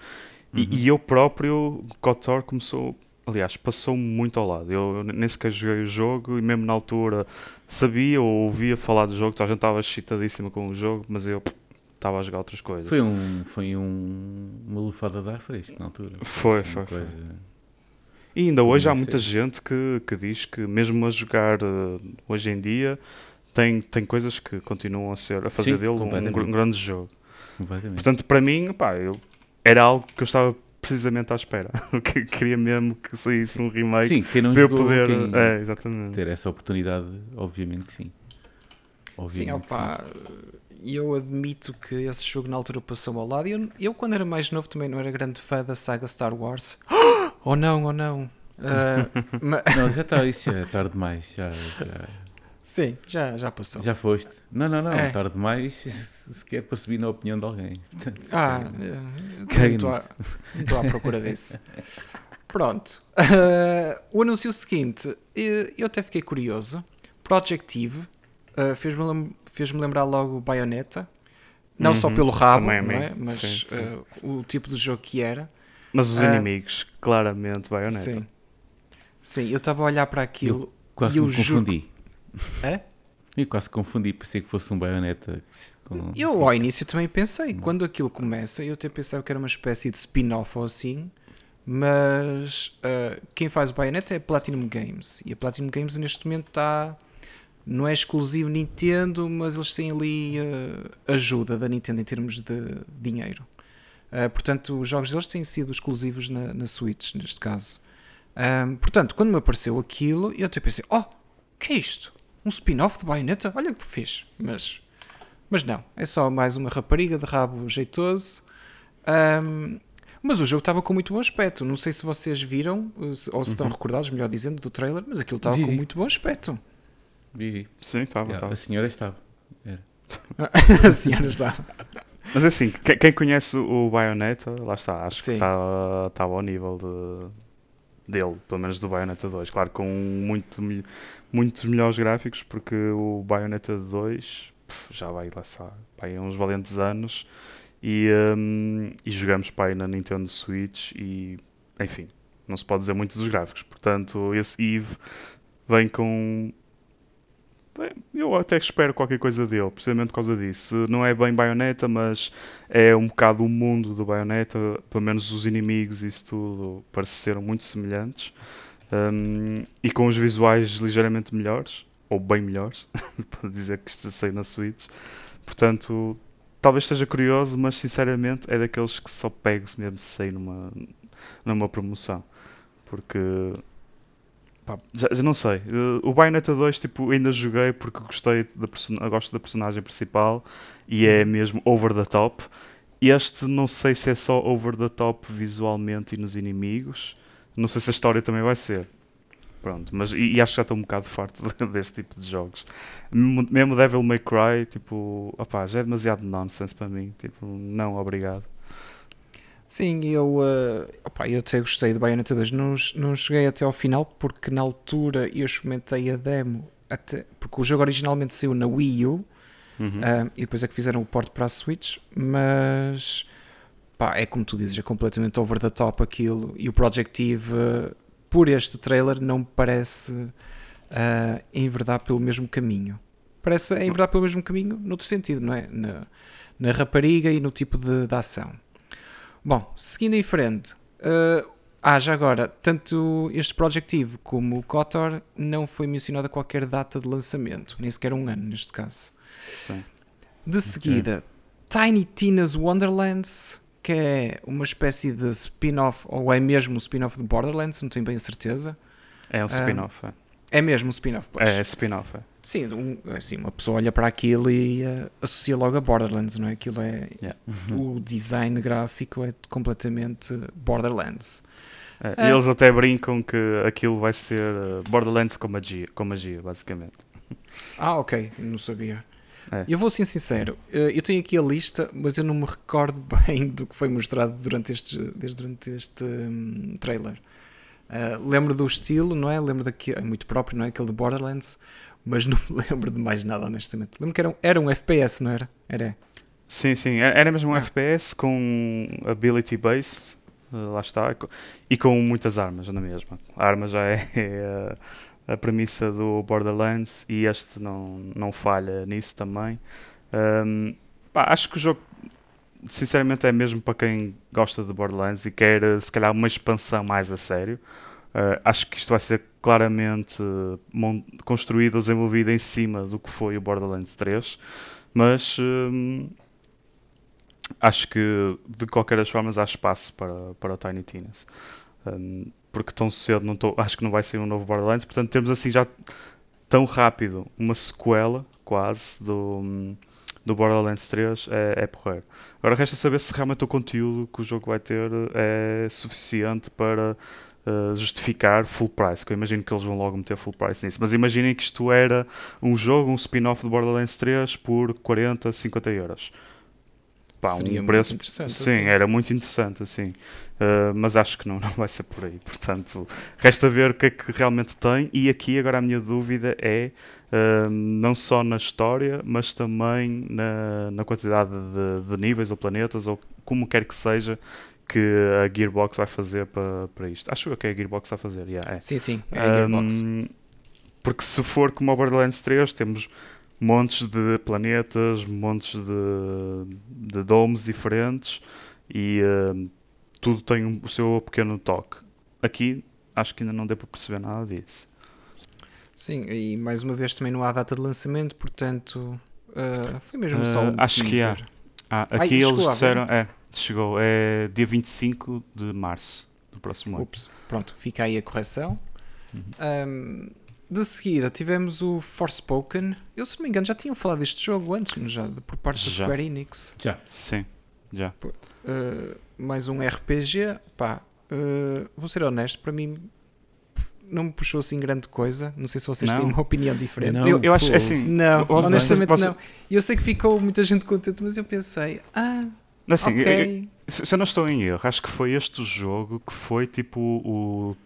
E, e, eu próprio, KOTOR começou, aliás, passou muito ao lado. Eu nem sequer joguei o jogo e mesmo na altura sabia ou ouvia falar do jogo, a gente estava excitadíssima com o jogo, mas eu estava a jogar outras coisas. Foi, um, foi um, uma lufada de ar fresco na altura. Foi, foi. foi. E ainda hoje há muita gente que, que diz que mesmo a jogar uh, hoje em dia tem, tem coisas que continuam a ser a fazer Sim, dele um, um, grande jogo. Portanto, para mim, pá, eu, era algo que eu estava precisamente à espera. que queria mesmo que saísse um remake sim, quem não para eu poder quem é, exatamente. ter essa oportunidade, obviamente sim. Obviamente sim, opa, eu admito que esse jogo na altura passou ao lado. Eu, eu, quando era mais novo, também não era grande fã da saga Star Wars. Oh não, oh não. Uh, ma... Não, já está, isso já é tarde demais. Já, já... Sim, já, já passou. Já foste. Não, não, não, é. tarde demais sequer para subir na opinião de alguém. ah, não estou à procura disso. Pronto. Uh, o anúncio seguinte, eu até fiquei curioso. Projective uh, fez-me fez lembrar logo Bayonetta. Não uhum, só pelo rabo, é? mas sim, sim. Uh, o tipo de jogo que era. Mas os uh, inimigos, claramente, Bayonetta. Sim. Sim, eu estava a olhar para aquilo eu quase e me confundi. É? Eu quase confundi, pensei que fosse um Bayonetta. Com... Eu ao início também pensei, quando aquilo começa, eu até pensava que era uma espécie de spin-off ou assim, mas uh, quem faz o Bayonetta é a Platinum Games, e a Platinum Games neste momento está não é exclusivo Nintendo, mas eles têm ali uh, ajuda da Nintendo em termos de dinheiro. Uh, portanto, os jogos deles têm sido exclusivos na, na Switch, neste caso. Um, portanto, quando me apareceu aquilo, eu até pensei: oh, que é isto? Um spin-off de Bayonetta? Olha o que fez. Mas, mas não, é só mais uma rapariga de rabo jeitoso. Um, mas o jogo estava com muito bom aspecto. Não sei se vocês viram, ou se estão uhum. recordados, melhor dizendo, do trailer, mas aquilo estava com muito bom aspecto. Vi. Sim, estava. Yeah, a senhora estava. Era. a senhora estava. Mas é assim, quem conhece o Bayonetta, lá está, acho Sim. que está, está ao nível de, dele, pelo menos do Bayonetta 2. Claro, com muito, muitos melhores gráficos, porque o Bayonetta 2 já vai lá vai uns valentes anos e, um, e jogamos para na Nintendo Switch e enfim, não se pode dizer muito dos gráficos. Portanto, esse Eve vem com eu até espero qualquer coisa dele, precisamente por causa disso. Não é bem Bayonetta, mas é um bocado o mundo do Bayonetta, pelo menos os inimigos e isso tudo pareceram muito semelhantes. Um, e com os visuais ligeiramente melhores, ou bem melhores, para dizer que isto saiu na Switch. Portanto, talvez esteja curioso, mas sinceramente é daqueles que só pego se mesmo se sair numa, numa promoção. Porque Pá, já, já, não sei. Uh, o Bayonetta 2 tipo, ainda joguei porque gostei da person gosto da personagem principal e é mesmo over the top. Este não sei se é só over the top visualmente e nos inimigos. Não sei se a história também vai ser. Pronto, mas e, e acho que já estou um bocado farto deste tipo de jogos. Mesmo Devil May Cry, tipo, opá, já é demasiado nonsense para mim. Tipo, não, obrigado. Sim, eu, uh, opa, eu até gostei de Bayonetta 2. Não, não cheguei até ao final porque na altura eu experimentei a demo. Até, porque o jogo originalmente saiu na Wii U uhum. uh, e depois é que fizeram o port para a Switch. Mas pá, é como tu dizes, é completamente over the top aquilo. E o Project Eve, uh, por este trailer, não me parece uh, enverdar pelo mesmo caminho. Parece enverdar pelo mesmo caminho, noutro sentido, não é? Na, na rapariga e no tipo de, de ação. Bom, seguindo em frente, uh, ah, já agora, tanto este Project Eve como o KOTOR não foi mencionado a qualquer data de lançamento, nem sequer um ano neste caso. Sim. De seguida, okay. Tiny Tina's Wonderlands, que é uma espécie de spin-off, ou é mesmo um spin-off de Borderlands, não tenho bem a certeza. É um spin-off, uh, é. É mesmo um spin-off, pois. É, é spin-off, é. Sim, um, assim, uma pessoa olha para aquilo e uh, associa logo a Borderlands, não é? Aquilo é. Yeah. Uhum. O design gráfico é completamente Borderlands. É, eles até brincam que aquilo vai ser eh, Borderlands com magia, com magia basicamente. Ah, ok, não sabia. É. Eu vou ser sincero, eh, eu tenho aqui a lista, mas eu não me recordo bem do que foi mostrado durante este, desde durante este um, trailer. Uh, lembro do estilo, não é? Lembro daquele, é muito próprio, não é? Aquele de Borderlands, mas não me lembro de mais nada, honestamente. Lembro que era um, era um FPS, não era? Era. Sim, sim, era mesmo um ah. FPS com ability based, uh, lá está, e com muitas armas na mesma. A arma já é, é a, a, premissa do Borderlands e este não, não falha nisso também. Um, pá, acho que o jogo sinceramente é mesmo para quem gosta de Borderlands e quer se calhar uma expansão mais a sério. Uh, acho que isto vai ser claramente uh, construído, desenvolvido em cima do que foi o Borderlands 3, mas uh, acho que de qualquer das formas há espaço para, para o Tiny Tinas. Um, porque tão cedo não tô, acho que não vai ser um novo Borderlands, portanto temos assim já tão rápido uma sequela quase do. Um, do Borderlands 3 é, é porreiro. Agora resta saber se realmente o conteúdo que o jogo vai ter é suficiente para uh, justificar full price, que eu imagino que eles vão logo meter full price nisso. Mas imaginem que isto era um jogo, um spin-off do Borderlands 3 por 40, 50 euros. Pá, Seria um preço. Sim, assim. era muito interessante assim. Uh, mas acho que não, não vai ser por aí. Portanto, resta ver o que é que realmente tem. E aqui agora a minha dúvida é uh, não só na história, mas também na, na quantidade de, de, níveis ou planetas, ou como quer que seja, que a Gearbox vai fazer para, para isto. Acho que é a Gearbox a fazer, yeah, é. Sim, sim, é a Gearbox. Um, porque se for como o Borderlands 3, temos montes de planetas, montes de, de domes diferentes e uh, tudo tem o seu pequeno toque. Aqui acho que ainda não deu para perceber nada disso. Sim, e mais uma vez também não há data de lançamento, portanto uh, foi mesmo só um Acho teaser. que há. Ah, aqui Ai, eles disseram, é, chegou, é dia 25 de março do próximo ano. Ups, pronto, fica aí a correção. Uhum. Um, de seguida tivemos o Forspoken. Eu, se não me engano, já tinham falado deste jogo antes, já, por parte já. da Square Enix. Já. Sim, já. Uh, mais um RPG. Pá, uh, vou ser honesto, para mim não me puxou assim grande coisa. Não sei se vocês não. têm uma opinião diferente. Não, eu, eu acho assim. Não, honestamente posso... não. Eu sei que ficou muita gente contente, mas eu pensei, ah, assim, ok. Eu, se eu não estou em erro, acho que foi este jogo que foi tipo o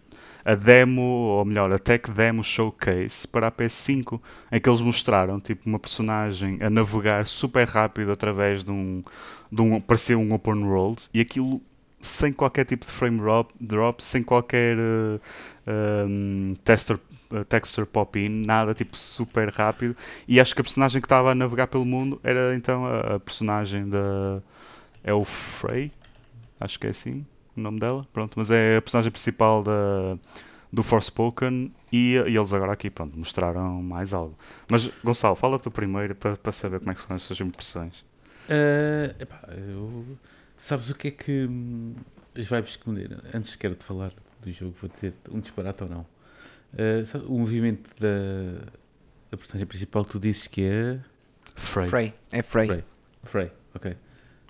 a demo, ou melhor, a tech demo showcase para a PS5, em que eles mostraram tipo uma personagem a navegar super rápido através de um, de um parecia um open world e aquilo sem qualquer tipo de frame drop, sem qualquer uh, um, tester, uh, texture pop-in, nada, tipo super rápido. E acho que a personagem que estava a navegar pelo mundo era então a, a personagem da. É o Frey, acho que é assim o nome dela, pronto, mas é a personagem principal da, do Forspoken e, e eles agora aqui, pronto, mostraram mais algo. Mas Gonçalo, fala tu primeiro para, para saber como é que foram as suas impressões. Uh, epá, eu, sabes o que é que hum, as vibes que me deram? Antes quero te falar do jogo, vou dizer um disparate ou não. Uh, sabe, o movimento da, da personagem principal, tu dizes que é. Frey. Frey. É Frey. Frey. Frey, ok.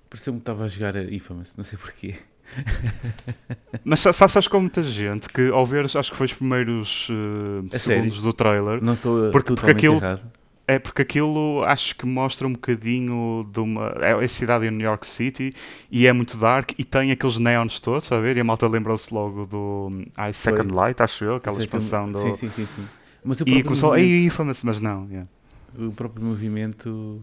Pareceu-me que estava a jogar a Infamous, não sei porquê. Mas só, sabes com muita gente que ao ver, acho que foi os primeiros uh, segundos sério? do trailer, Não estou Porque- porque aquilo- errado. é porque aquilo acho que mostra um bocadinho de uma. É a cidade em New York City e é muito dark e tem aqueles neons todos, a ver? E a malta lembrou-se logo do I Second Light, acho eu, aquela que- expansão do. Sim, sim, sim. sim. Mas o E começou. movimento, Ei, Infamous, mas não. yeah. o próprio movimento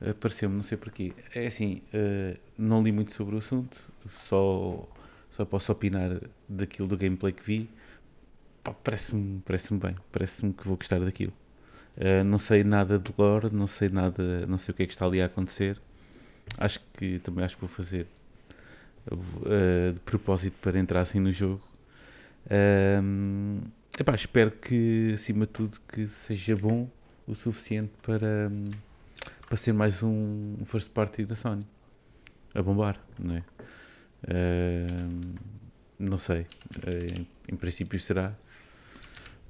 apareceu-me, não sei porquê. É assim, eh, não li muito sobre o assunto, só, só posso opinar daquilo do gameplay que vi. Parece-me parece bem, parece-me que vou gostar daquilo. Eh, não sei nada de lore, não sei nada, não sei o que é que está ali a acontecer. Acho que também acho que vou fazer eh, de propósito para entrar assim no jogo. Ahm, epá, espero que, acima de tudo, que seja bom o suficiente para, hum, para ser mais um first party da Sony. A bombar, não é? Ahm, não sei. Eh, Em, em princípio será.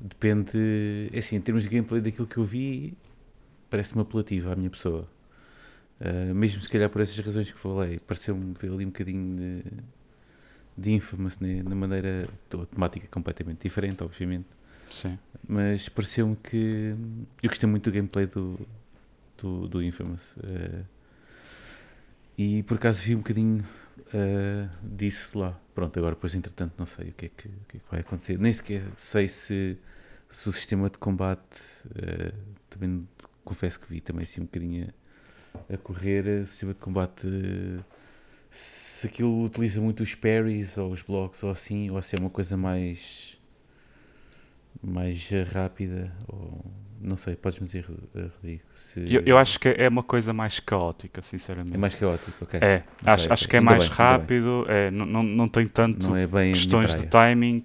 Depende, é assim, em termos de gameplay daquilo que eu vi, parece-me apelativo à minha pessoa. Ah, mesmo se calhar por essas razões que falei, pareceu-me ver ali um bocadinho de, de Infamous, né? na maneira, a temática completamente diferente, obviamente, Sim. mas pareceu-me que eu gostei muito do gameplay do, do, do Infamous. eh, e por acaso vi um bocadinho eh, disso lá. Pronto, agora depois entretanto não sei o que é que, que, é que vai acontecer. Nem sequer sei se, se o sistema de combate eh, também confesso que vi também assim um bocadinho a, correr eh, o sistema de combate se aquilo utiliza muito os parries ou os blocos ou assim, ou se é uma coisa mais mais rápida ou não sei, podes-me dizer eh, Rodrigo se Eu, eu acho que é uma coisa mais caótica, sinceramente. é mais caótico, ok É, acho, ok. acho que é Ainda mais bem, rápido, é, não, não, não tem tanto não é questões de timing,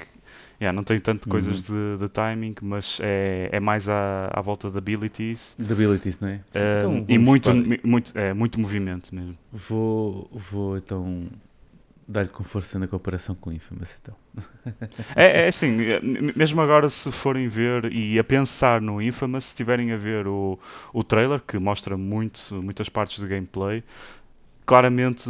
yeah, não tem tanto coisas Uhum. de, de timing, mas é, é mais à, à volta de abilities De abilities, não é? um, Então, e muito, para- muito, é, muito movimento mesmo. Vou, vou então dar-lhe com força na comparação com o Infamous então. É, é assim, mesmo agora se forem ver e a pensar no Infamous, se tiverem a ver o, o trailer, que mostra muito, muitas partes do gameplay, claramente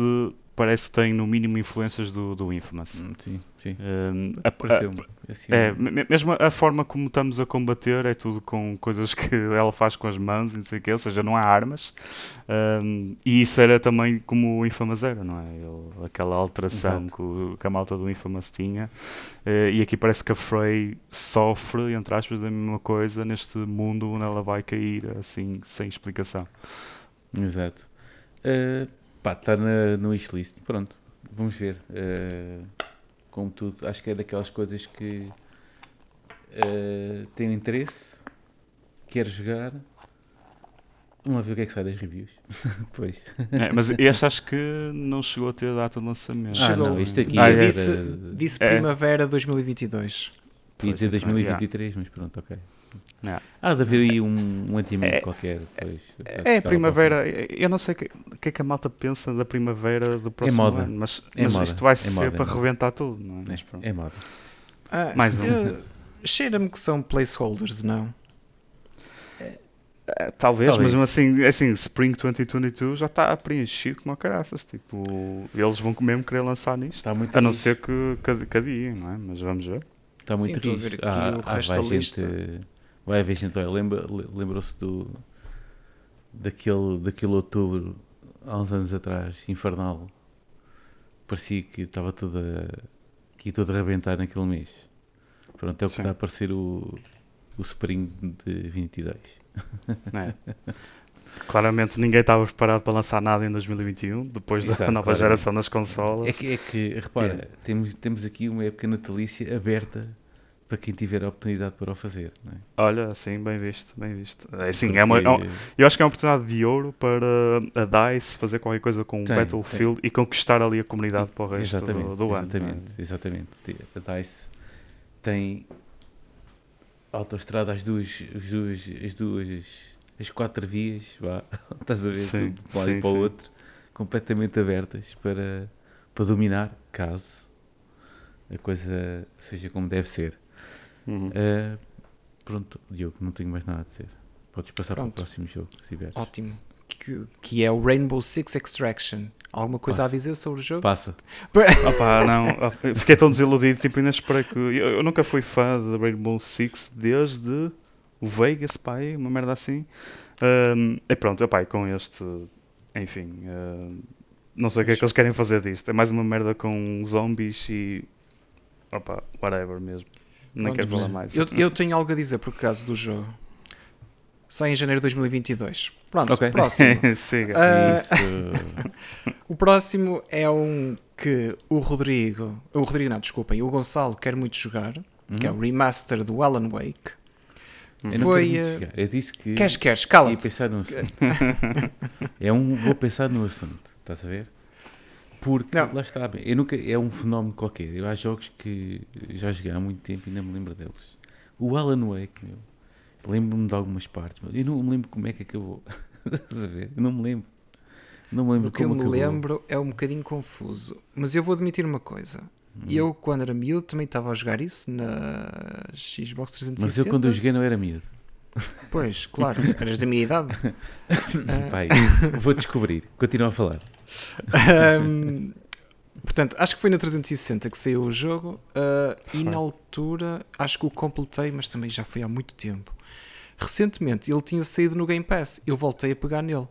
parece que tem no mínimo influências do, do Infamous. Hum, Sim, sim. Um, a- a- Pareceu-me. assim, É, me- mesmo a forma como estamos a combater é tudo com coisas que ela faz com as mãos e não sei o quê, ou seja, não há armas. Um, e isso era também como o Infamous era, não é? Ele- aquela alteração que, o- que a malta do Infamous tinha. Eh, e aqui parece que a Frey sofre, entre aspas, da mesma coisa neste mundo onde ela vai cair assim, sem explicação. Exato. Uh, pá, está no wishlist. Pronto, vamos ver. Uh, como tudo, acho que é daquelas coisas que uh, tenho interesse, quero jogar. Vamos lá ver o que é que sai das reviews. Depois. É, mas este acho que não chegou a ter data de lançamento. Ah, Chegou. não, isto aqui Ah, é. disse, disse É. primavera 2022. Podia dizer Pois, então, 2023, mas pronto, ok. Yeah. Há de haver aí um, um É- qualquer. Depois, para É, buscar lá primavera. Eu não sei o que, que é que a malta pensa da primavera do próximo moda. ano, mas, É mas moda. isto vai É ser moda, é para moda. rebentar tudo, não é? a. É, é moda. Ah, Mais um. eh, Cheira-me que são placeholders, não? É, talvez, Talvez. mas assim, assim, Spring 2022 já está preenchido como a caraças. Tipo, eles vão mesmo querer lançar nisto. Está muito A não ser que, que, que adiem, não é? Mas vamos ver. Está Sim, muito estou a rijo. ver aqui Ah, o ah, resto vai da gente, lista. Vai haver gente. olha, lembra- le- Lembrou-se do. Daquele, daquele outubro, há uns anos atrás, infernal. Parecia que estava tudo a. que ia tudo a arrebentar naquele mês. Pronto, é o que Sim. está a parecer o. o Spring de 22. não é? Claramente ninguém estava preparado para lançar nada em 2021, depois da Exato, nova claramente. geração das consolas. É que, é que repara, temos, temos aqui uma época natalícia aberta para quem tiver a oportunidade para o fazer. Não é? Olha, sim, bem visto, bem visto. É, sim, é uma, é um- Porque- eu acho que é uma oportunidade de ouro para a DICE fazer qualquer coisa com o Tem, Battlefield e conquistar ali a comunidade para o resto exatamente, do, do ano. exatamente, exatamente. A DICE tem autoestrada às duas, as duas, as duas, as quatro vias, vá, estás a ver, Sim, tudo de um lado sim, e para o outro, completamente abertas para, para dominar, caso a coisa seja como deve ser. Uhum. Uh, pronto, Diogo, não tenho mais nada a dizer. Podes passar Pronto. para o próximo jogo, se tiveres. Ótimo. Que, que é o Rainbow Six Extraction. Alguma coisa Passa. a dizer sobre o jogo? Passa. Opa, não, fiquei tão desiludido, tipo, ainda esperei que. Eu, eu nunca fui fã de Rainbow Six desde Vegas, pai, uma merda assim. Ahm, e pronto, pai, com este. Enfim, ahm, não sei o que é que eles querem fazer disto. É mais uma merda com zombies e. Opa, whatever mesmo. Nem Pronto, quero falar mais. Eu, eu tenho algo a dizer por causa do jogo. Sai em janeiro de 2022. Pronto, Ok. próximo. Siga. Isso. o próximo é um que o Rodrigo. O Rodrigo, não, desculpem. O Gonçalo quer muito jogar. Que é o remaster do Alan Wake. Eu Foi. chegar. Eu disse que Queres, queres, ia cala-te. pensar no assunto. é um, vou pensar no assunto, estás a ver? Porque Não. lá está, bem, eu nunca, é um fenómeno qualquer. Eu há jogos que já joguei há muito tempo e ainda me lembro deles. O Alan Wake, meu, lembro-me de algumas partes, mas eu não me lembro como é que acabou. Estás a ver? Eu não me lembro. Não me lembro Do que eu me acabou. lembro é um bocadinho confuso. Mas eu vou admitir uma coisa. Hum. Eu, quando era miúdo, também estava a jogar isso na Xbox 360. Mas eu quando eu joguei não era miúdo. Pois, claro, eras da minha idade. Vai, vou descobrir. Continua a falar. Ahm, portanto, acho que foi na 360 que saiu o jogo ah, e na altura acho que o completei, mas também já foi há muito tempo. Recentemente ele tinha saído no Game Pass, eu voltei a pegar nele.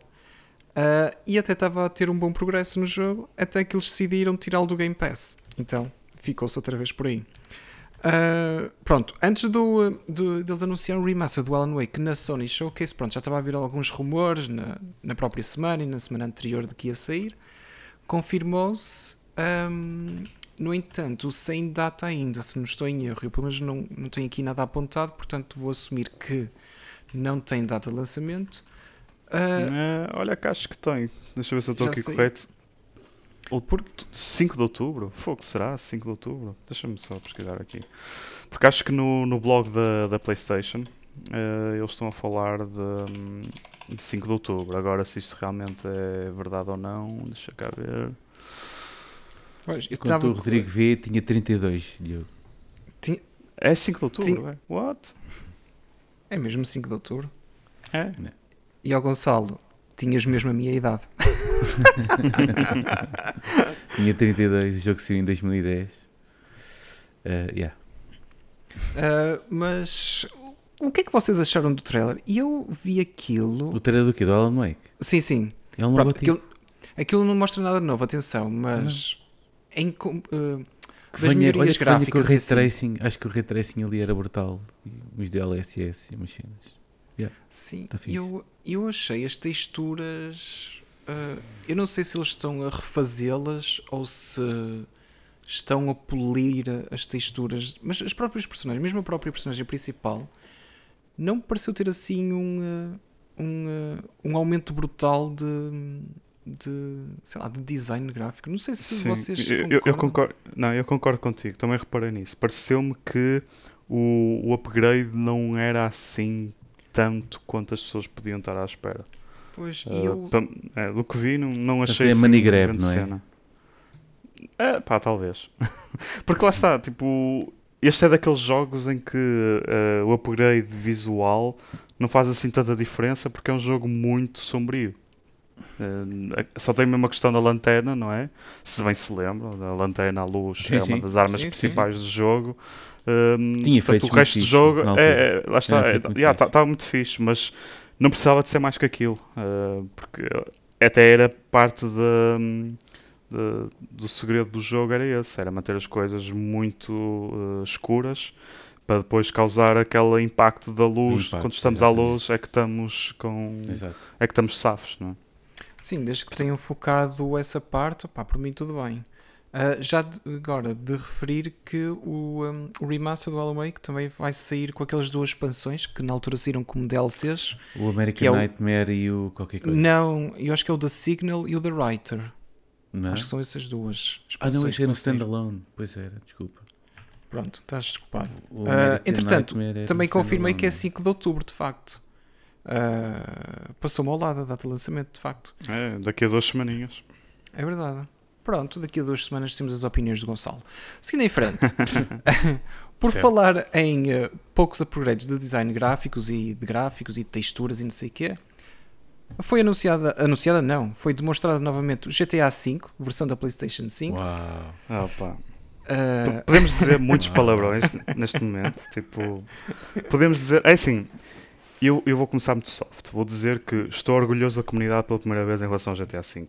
Ah, e até estava a ter um bom progresso no jogo, até que eles decidiram tirá-lo do Game Pass. Então ficou-se outra vez por aí. Ah, pronto, antes do, do, deles anunciarem o remaster do Alan Wake na Sony Showcase, pronto, já estava a haver alguns rumores na, na própria semana e na semana anterior de que ia sair. Confirmou-se, ahm, no entanto, sem data ainda, se não estou em erro. Eu pelo menos não, não tenho aqui nada apontado, portanto vou assumir que não tem data de lançamento. Eh, olha que acho que tem. Deixa eu ver se eu estou aqui sei. correto. O Por- 5 de outubro? Fogo, será? 5 de outubro? Deixa-me só pesquisar aqui. Porque acho que no, no blog da, da PlayStation eh, eles estão a falar de, hum, de 5 de outubro. Agora, se isto realmente é verdade ou não, deixa cá ver. pois, eu Quando o Rodrigo vê, tinha 32, Diogo. É 5 de outubro? Sim. é? What? É mesmo 5 de outubro. É? E ao Gonçalo, tinhas mesmo a minha idade. Tinha 32, o jogo saiu em 2010. Eh, yeah. Ah, mas o que é que vocês acharam do trailer? E eu vi aquilo. O trailer do quê? Do Alan Wake? Sim, sim. É um Pronto, aquilo, aquilo não mostra nada novo, atenção, mas em, com- ah, Que das venha- melhorias que o gráficas e ray assim. acho que o ray tracing ali era brutal. Os DLSS e umas cenas. Sim, Tá eu, eu achei as texturas. Ah, eu não sei se eles estão a refazê-las ou se estão a polir as texturas, mas as próprias personagens, mesmo a própria personagem principal, não me pareceu ter assim um, ah, um, ah, um aumento brutal de, de, sei lá, de design gráfico. Não sei se Sim, vocês. eu, eu- concordo, não, eu concordo contigo, também reparei nisso. Pareceu-me que o, o upgrade não era assim tanto quanto as pessoas podiam estar à espera. Pois, Ah, e eu. é, do que vi, não, não achei é assim grab, grande não é? cena. É, pá, talvez. Porque lá está, tipo, este é daqueles jogos em que ah, o upgrade visual não faz assim tanta diferença porque é um jogo muito sombrio. Ah, só tem mesmo a questão da lanterna, não é? Se bem se lembram, a lanterna à luz Sim, é uma sim. das armas Sim, sim. principais do jogo. Um, Tinha portanto, o resto do jogo é, é- lá está, é, efeito muito yeah, tá- estava muito fixe, mas não precisava de ser mais que aquilo, uh, porque até era parte da- da- do segredo do jogo era esse, era manter as coisas muito uh, escuras para depois causar aquele impacto da luz. Impacto, Quando estamos à exatamente. luz é que estamos com. Exato. é que estamos safos, não é? Sim, desde que tenham focado essa parte, pá, por mim tudo bem. Ah, já de- agora, de referir que o, um, o remaster do Alan Wake também vai sair com aquelas duas expansões que na altura saíram como DLCs. O American é o- Nightmare e o qualquer coisa. Não, eu acho que é o The Signal e o The Writer. Não? Acho que são essas duas Ah, não, expansões. esse era um standalone. Pois era, desculpa. Pronto, estás desculpado. O American entretanto, também confirmei que é standalone. 5 de outubro, de facto. Ah, Passou-me ao lado a data de lançamento, de facto. É, daqui a duas semaninhas. É verdade. Pronto, daqui a duas semanas temos as opiniões do Gonçalo. Seguindo em frente, por Certo. falar em eh, poucos upgrades de design gráficos e de gráficos e de texturas e não sei o quê, foi anunciada, anunciada não, foi demonstrada novamente o GTA V, versão da PlayStation 5. Uau. Ah, pá. Ah, Podemos dizer muitos palavrões neste momento. Tipo, podemos dizer. É assim, eu, eu vou começar muito soft. Vou dizer que estou orgulhoso da comunidade pela primeira vez em relação ao GTA V.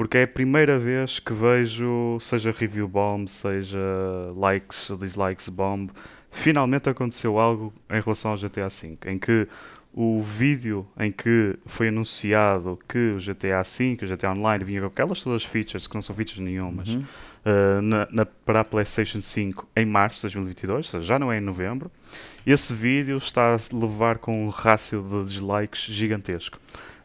Porque é a primeira vez que vejo, seja review bomb, seja likes ou dislikes bomb, finalmente aconteceu algo em relação ao GTA V. Em que o vídeo em que foi anunciado que o GTA V, que o GTA Online vinha com aquelas todas as features que não são features nenhumas, Uhum. uh, na, na- para a PlayStation 5 em março de 2022, ou seja, já não é em novembro. Esse vídeo está a levar com um rácio de dislikes gigantesco.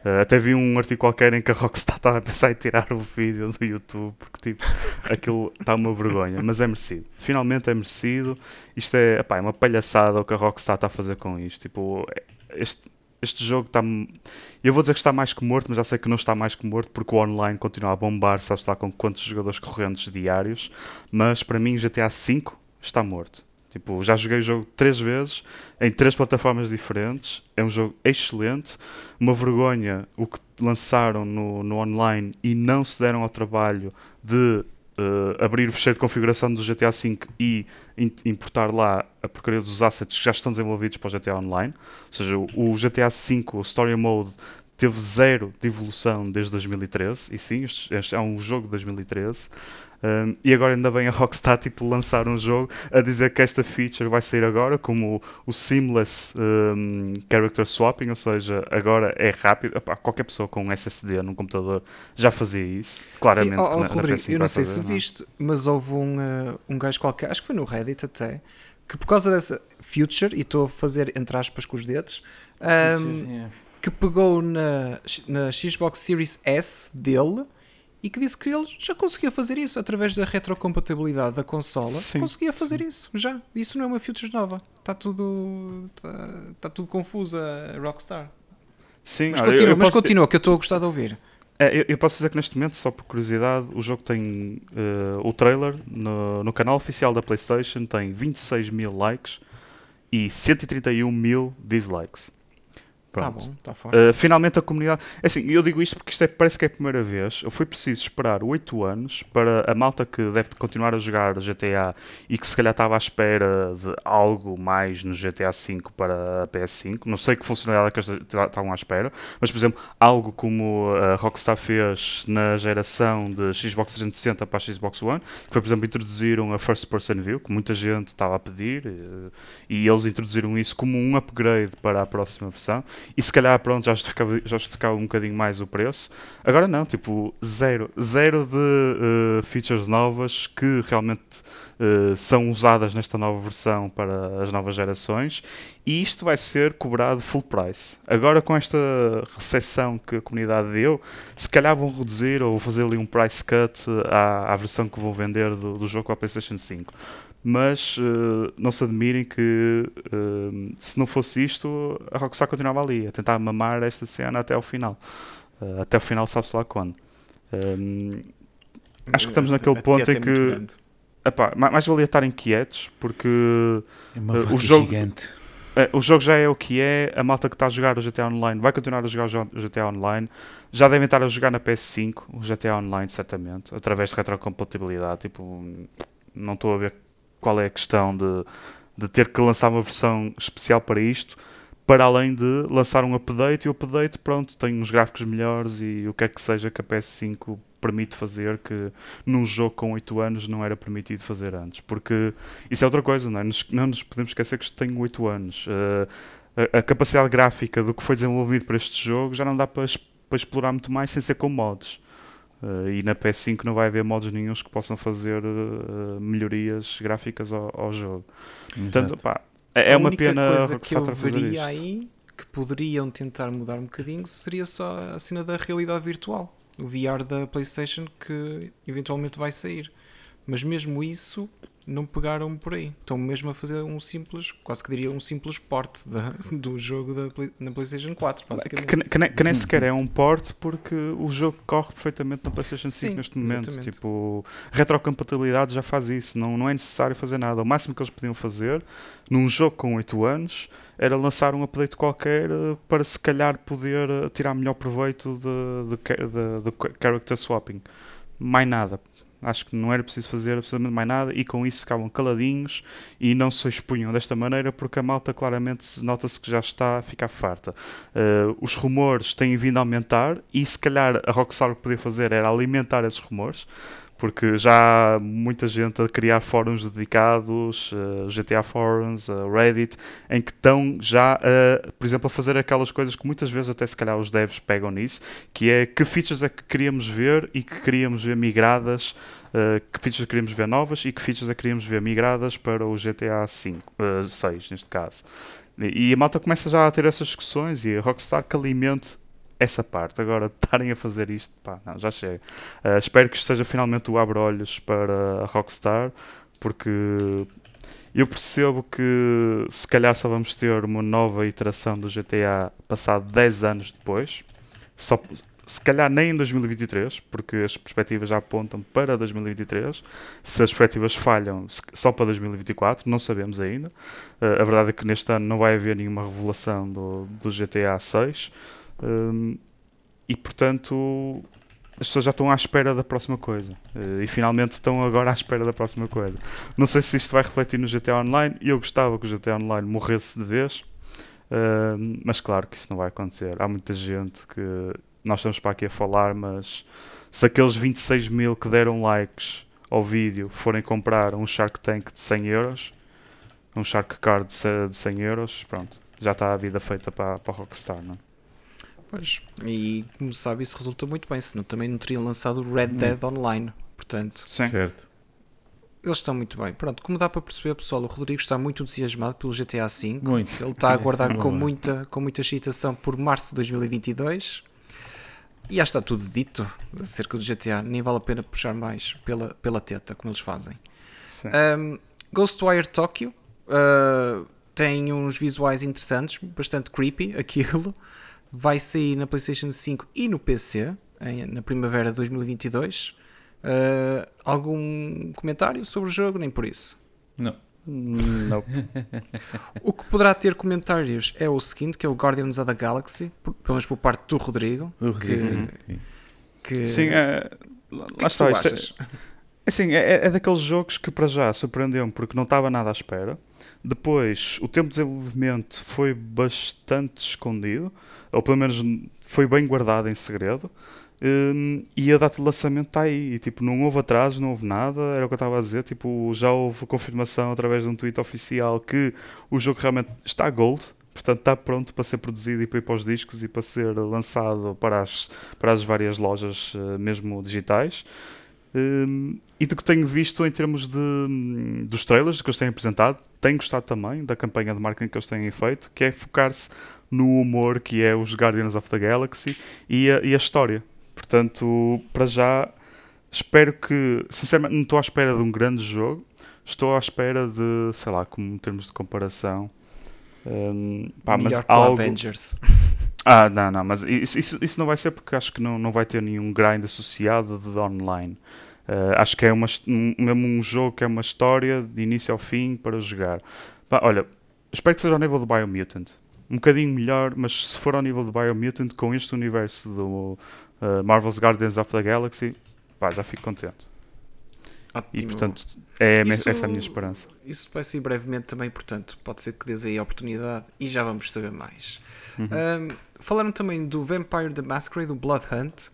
Uh, até vi um artigo qualquer em que a Rockstar estava a pensar em tirar o vídeo do YouTube porque tipo, aquilo está uma vergonha, mas é merecido. Finalmente é merecido. Isto é, epá, é uma palhaçada o que a Rockstar está a fazer com isto. Tipo, este, este jogo está. Eu vou dizer que está mais que morto, mas já sei que não está mais que morto porque o online continua a bombar, sabes lá com quantos jogadores correntes diários. Mas para mim, GTA V está morto. Tipo, já joguei o jogo três vezes em três plataformas diferentes. É um jogo excelente. Uma vergonha o que lançaram no, no online e não se deram ao trabalho de eh, abrir o fecheiro de configuração do GTA V e importar lá a porcaria dos assets que já estão desenvolvidos para o GTA Online. Ou seja, o, o GTA V, o Story Mode, teve zero de evolução desde 2013. E sim, este, este é um jogo de 2013. Um, e agora ainda bem a Rockstar tipo, lançar um jogo a dizer que esta feature vai sair agora, como o, o Seamless um, Character Swapping, ou seja, agora é rápido. Epá, qualquer pessoa com um SSD num computador já fazia isso. Claramente, Sim, oh, oh, na- na Rodrigo, PS5 eu não sei fazer, se não é? viste, mas houve um, eh, um gajo qualquer, acho que foi no Reddit até, que por causa dessa future, e estou a fazer entre aspas com os dedos, ahm, que pegou na, na Xbox Series S dele e que disse que ele já conseguia fazer isso através da retrocompatibilidade da consola. Sim, conseguia fazer isso já. Isso não é uma feature nova. Está tudo, está, está tudo confuso a Rockstar. Sim, Mas olha, continua, eu mas posso- continua, que eu estou a gostar de ouvir. É, eu, eu posso dizer que neste momento, só por curiosidade, o jogo tem eh, o trailer no, no canal oficial da PlayStation tem 26 mil likes e 131 mil dislikes. Está. Tá bom, está forte. Uh, finalmente a comunidade. É assim, eu digo isto porque isto é- parece que é a primeira vez. Eu fui preciso esperar 8 anos para a malta que deve continuar a jogar GTA e que se calhar estava à espera de algo mais no GTA V para a PS5. Não sei que funcionalidade é que eles estavam à espera, mas por exemplo, algo como a Rockstar fez na geração de Xbox 360 para a Xbox One, que foi por exemplo introduziram a First Person View, que muita gente estava a pedir, eh, e eles introduziram isso como um upgrade para a próxima versão e se calhar pronto já justificava, já justificava um bocadinho mais o preço. Agora não, tipo, zero, zero de eh, features novas que realmente eh, são usadas nesta nova versão para as novas gerações e isto vai ser cobrado full price. Agora com esta recepção que a comunidade deu, se calhar vão reduzir ou fazer ali um price cut à, à versão que vão vender do, do jogo para a PlayStation 5 mas eh, não se admirem que eh, se não fosse isto, a Rockstar continuava ali, a tentar mamar esta cena até ao final. Eh, até ao final, sabe-se lá quando. Um, acho que estamos naquele ponto em é que- epá, ma- mais valia estarem quietos, porque É uma Uh, o jogo- gigante. eh, o jogo já é o que é, a malta que está a jogar o GTA Online vai continuar a jogar o jo- o GTA Online. Já devem estar a jogar na PS5 o GTA Online, certamente, através de retrocompatibilidade. Tipo, não estou a ver qual é a questão de, de ter que lançar uma versão especial para isto, para além de lançar um update e o update, pronto, tem uns gráficos melhores e o que é que seja que a PS5 permite fazer que num jogo com 8 anos não era permitido fazer antes. Porque isso é outra coisa, não é? Não nos podemos esquecer que isto tem 8 anos. Uh, a, a, capacidade gráfica do que foi desenvolvido para este jogo já não dá para, para explorar muito mais sem ser com mods. Uh, e na PS5 não vai haver modos nenhums que possam fazer uh, melhorias gráficas ao, ao jogo. Exato. Portanto, pá, é, é uma pena coisa que eu veria aí que poderiam tentar mudar um bocadinho seria só a cena da realidade virtual, o VR da PlayStation que eventualmente vai sair. Mas mesmo isso não pegaram por aí. Estão mesmo a fazer um simples, quase que diria um simples port da, do jogo da, na PlayStation 4, basicamente. Que, que, que, nem sequer é um port porque o jogo corre perfeitamente na PlayStation 5 Sim, neste momento. Exatamente. Tipo, retrocompatibilidade já faz isso, não, não é necessário fazer nada. O máximo que eles podiam fazer num jogo com 8 anos era lançar um update qualquer eh, para se calhar poder eh, tirar melhor proveito do character swapping. Mais nada Acho que não era preciso fazer absolutamente mais nada e com isso ficavam caladinhos e não se expunham desta maneira porque a malta claramente nota-se que já está a ficar farta. Uh, os rumores têm vindo a aumentar e se calhar a Rockstar o que podia fazer era alimentar esses rumores porque já há muita gente a criar fóruns dedicados, uh, eh, GTA Forums, uh, Reddit, em que estão já, uh, por exemplo, a fazer aquelas coisas que muitas vezes até se calhar os devs pegam nisso, que é que features é que queríamos ver e que queríamos ver migradas, uh, que features queríamos ver novas e que features é que queríamos ver migradas para o GTA 5, 6 neste caso. E a malta começa já a ter essas discussões e a Rockstar que alimente essa parte. Agora, estarem a fazer isto, pá, não, já chega. Uh, espero que isto seja finalmente o abre-olhos para a Rockstar, porque eu percebo que se calhar só vamos ter uma nova iteração do GTA passado 10 anos depois. Só, se calhar nem em 2023, porque as perspectivas já apontam para 2023. Se as perspectivas falham, só para 2024, não sabemos ainda. Uh, a verdade é que neste ano não vai haver nenhuma revelação do, do GTA 6. Um, e portanto as pessoas já estão à espera da próxima coisa. Uh, e finalmente estão agora à espera da próxima coisa. Não sei se isto vai refletir no GTA Online. Eu gostava que o GTA Online morresse de vez. Uh, mas claro que isso não vai acontecer. Há muita gente que nós estamos para aqui a falar, mas se aqueles 26 mil que deram likes ao vídeo forem comprar um Shark Tank de 100 euros, um Shark Card de 100 euros, pronto, já está a vida feita para, para a Rockstar, não é? Pois, e como sabe, isso resulta muito bem, senão também não teriam lançado o Red Dead Online. Portanto, Sim. certo. Eles estão muito bem. Pronto, como dá para perceber, pessoal, o Rodrigo está muito entusiasmado pelo GTA V. Muito. Ele está a aguardar com, muita, com muita excitação por março de 2022. E já está tudo dito acerca do GTA. Nem vale a pena puxar mais pela, pela teta, como eles fazem. Um, Ghostwire Tokyo uh, tem uns visuais interessantes, bastante creepy aquilo vai sair na PlayStation 5 e no PC em, na primavera de 2022. Uh, algum comentário sobre o jogo? Nem por isso. Não. Não. o que poderá ter comentários é o seguinte, que é o Guardians of the Galaxy, pelo menos por parte do Rodrigo. O Rodrigo, que, sim. Que, sim, é, lá que está. Que é, assim, é, é daqueles jogos que para já surpreendeu-me porque não estava nada à espera. Depois, o tempo de desenvolvimento foi bastante escondido, ou pelo menos foi bem guardado em segredo. Um, e a data de lançamento está aí. E, tipo, não houve atraso, não houve nada. Era o que eu estava a dizer. Tipo, já houve confirmação através de um tweet oficial que o jogo realmente está gold. Portanto, está pronto para ser produzido e para ir para os discos e para ser lançado para as, para as várias lojas, eh, mesmo digitais. Um, e do que tenho visto em termos de, dos trailers que eles têm apresentado, tenho gostado também da campanha de marketing que eles têm feito, que é focar-se no humor que é os Guardians of the Galaxy e a, e a história. Portanto, para já, espero que. Sinceramente, não estou à espera de um grande jogo, estou à espera de, sei lá, como em termos de comparação. Um, pá, mas algo... Avengers. Ah, não, não, mas isso, isso, isso, não vai ser porque acho que não, não vai ter nenhum grind associado de online. Uh, acho que é uma, um, mesmo um jogo que é uma história de início ao fim para jogar. Olha, espero que seja ao nível do Biomutant. Um bocadinho melhor, mas se for ao nível do Biomutant com este universo do uh, Marvel's Guardians of the Galaxy, bah, já fico contente. Ótimo. E portanto, é isso, essa é a minha esperança. Isso vai ser brevemente também, portanto, pode ser que dês aí a oportunidade e já vamos saber mais. Uhum. Um, falaram também do Vampire the Masquerade, do Blood Hunt,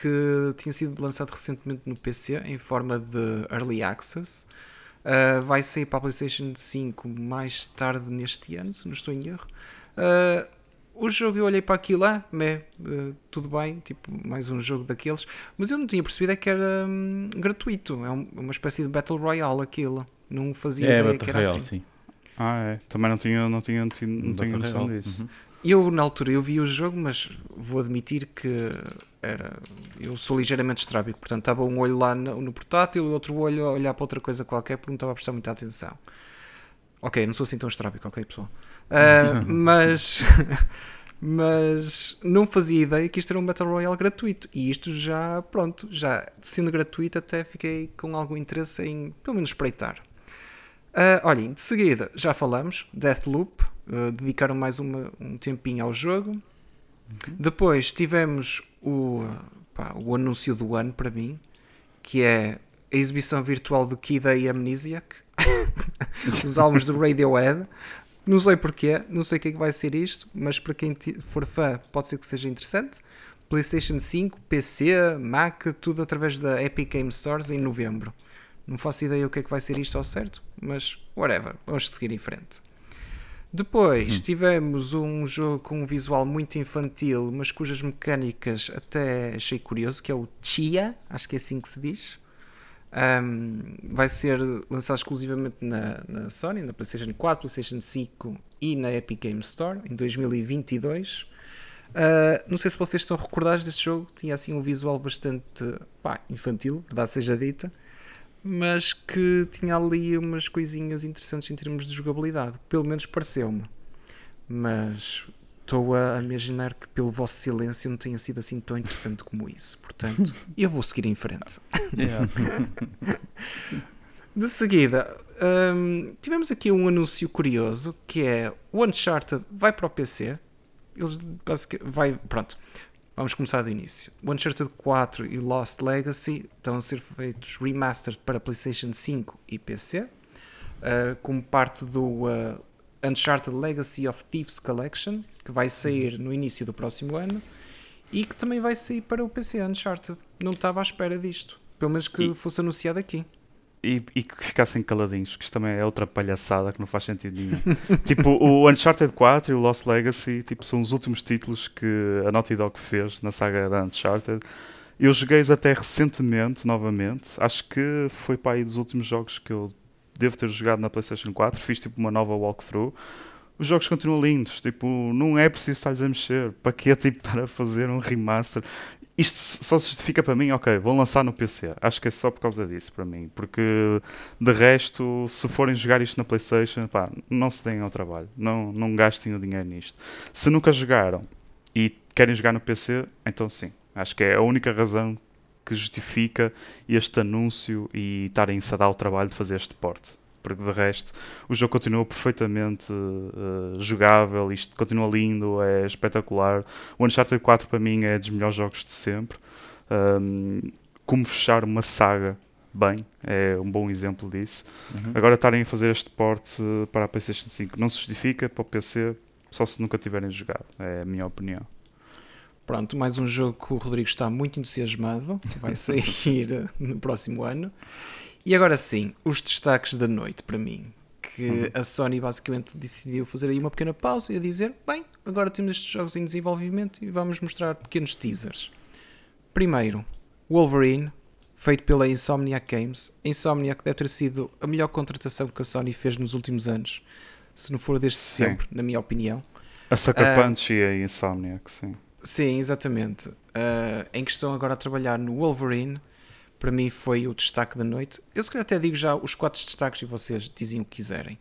que tinha sido lançado recentemente no PC em forma de Early Access. Uh, vai sair para a PlayStation 5 mais tarde neste ano, se não estou em erro. Uh, o jogo eu olhei para aquilo lá, ah, uh, tudo bem, tipo, mais um jogo daqueles, mas eu não tinha percebido é que era hum, gratuito, é um, uma espécie de Battle Royale aquilo, não fazia é, ideia Battle que era Royale, assim. sim. Ah, é. Também não tinha, não tinha, não tinha, não tinha noção Royale, disso. uhum. Eu, na altura, eu vi o jogo, mas vou admitir que era. Eu sou ligeiramente estrábico, portanto, estava um olho lá no, no portátil e outro olho a olhar para outra coisa qualquer porque não estava a prestar muita atenção. Ok, não sou assim tão estrábico, ok, pessoal? Ah, mas. mas não fazia ideia que isto era um Battle Royale gratuito. E isto já, pronto, já sendo gratuito, até fiquei com algum interesse em, pelo menos, espreitar. Uh, olhem, de seguida, já falamos, Deathloop, uh, dedicaram mais uma, um tempinho ao jogo. Depois tivemos o, pá, o anúncio do ano para mim, que é a exibição virtual do Kid e Amnesiac, os álbuns do Radiohead. Não sei porquê, não sei o que é que vai ser isto, mas para quem for fã pode ser que seja interessante. PlayStation 5, PC, Mac, tudo através da Epic Game Stores em novembro. Não faço ideia o que é que vai ser isto ao certo, mas whatever, vamos seguir em frente. Depois tivemos um jogo com um visual muito infantil, mas cujas mecânicas até achei curioso, que é o Chia, acho que é assim que se diz. Um, vai ser lançado exclusivamente na, na Sony, na PlayStation 4, PlayStation 5 e na Epic Game Store em 2022. Uh, não sei se vocês estão recordados deste jogo, tinha assim um visual bastante pá, infantil, verdade seja dita, mas que tinha ali umas coisinhas interessantes em termos de jogabilidade, pelo menos pareceu-me. Mas estou a imaginar que pelo vosso silêncio não tenha sido assim tão interessante como isso, portanto, eu vou seguir em frente. Yeah. De seguida, hum, tivemos aqui um anúncio curioso que é o Uncharted vai para o PC. Eles basicamente vai, pronto. Vamos começar do início. O Uncharted 4 e Lost Legacy estão a ser feitos remastered para PlayStation 5 e PC, uh, como parte do uh, Uncharted Legacy of Thieves Collection, que vai sair no início do próximo ano e que também vai sair para o PC Uncharted. Não estava à espera disto, pelo menos que E- fosse anunciado aqui. E, que ficassem caladinhos, porque isto também é outra palhaçada que não faz sentido nenhum. tipo, o Uncharted 4 e o Lost Legacy tipo, são os últimos títulos que a Naughty Dog fez na saga da Uncharted. Eu joguei-os até recentemente, novamente. Acho que foi para aí dos últimos jogos que eu devo ter jogado na PlayStation 4. Fiz tipo uma nova walkthrough. Os jogos continuam lindos, tipo, não é preciso estar-lhes a mexer. Para que tipo, estar a fazer um remaster? Isto só se justifica para mim, ok, vão lançar no PC. Acho que é só por causa disso para mim. Porque de resto, se forem jogar isto na PlayStation, pá, não se deem ao trabalho. Não, não gastem o dinheiro nisto. Se nunca jogaram e querem jogar no PC, então sim. Acho que é a única razão que justifica este anúncio e estarem-se a dar o trabalho de fazer este porte. Porque de resto, o jogo continua perfeitamente eh, jogável, isto continua lindo, é espetacular. O Uncharted 4 para mim é dos melhores jogos de sempre. Um, como fechar uma saga bem, é um bom exemplo disso. Uhum. Agora estarem a fazer este porte para a PlayStation 5 não se justifica para o PC, só se nunca tiverem jogado, é a minha opinião. Pronto, mais um jogo que o Rodrigo está muito entusiasmado, vai sair no próximo ano. E agora sim, os destaques da noite para mim. Que a Sony basicamente decidiu fazer aí uma pequena pausa e a dizer: bem, agora temos estes jogos em desenvolvimento e vamos mostrar pequenos teasers. Primeiro, Wolverine, feito pela Insomniac Games. A Insomniac deve ter sido a melhor contratação que a Sony fez nos últimos anos, se não for desde Sim. sempre, na minha opinião. A Sucker Ah. Punch e a Insomniac, sim. Sim, exatamente. Uh, em que estão agora a trabalhar no Wolverine, para mim foi o destaque da noite. Eu se calhar até digo já os quatro destaques e vocês dizem o que quiserem.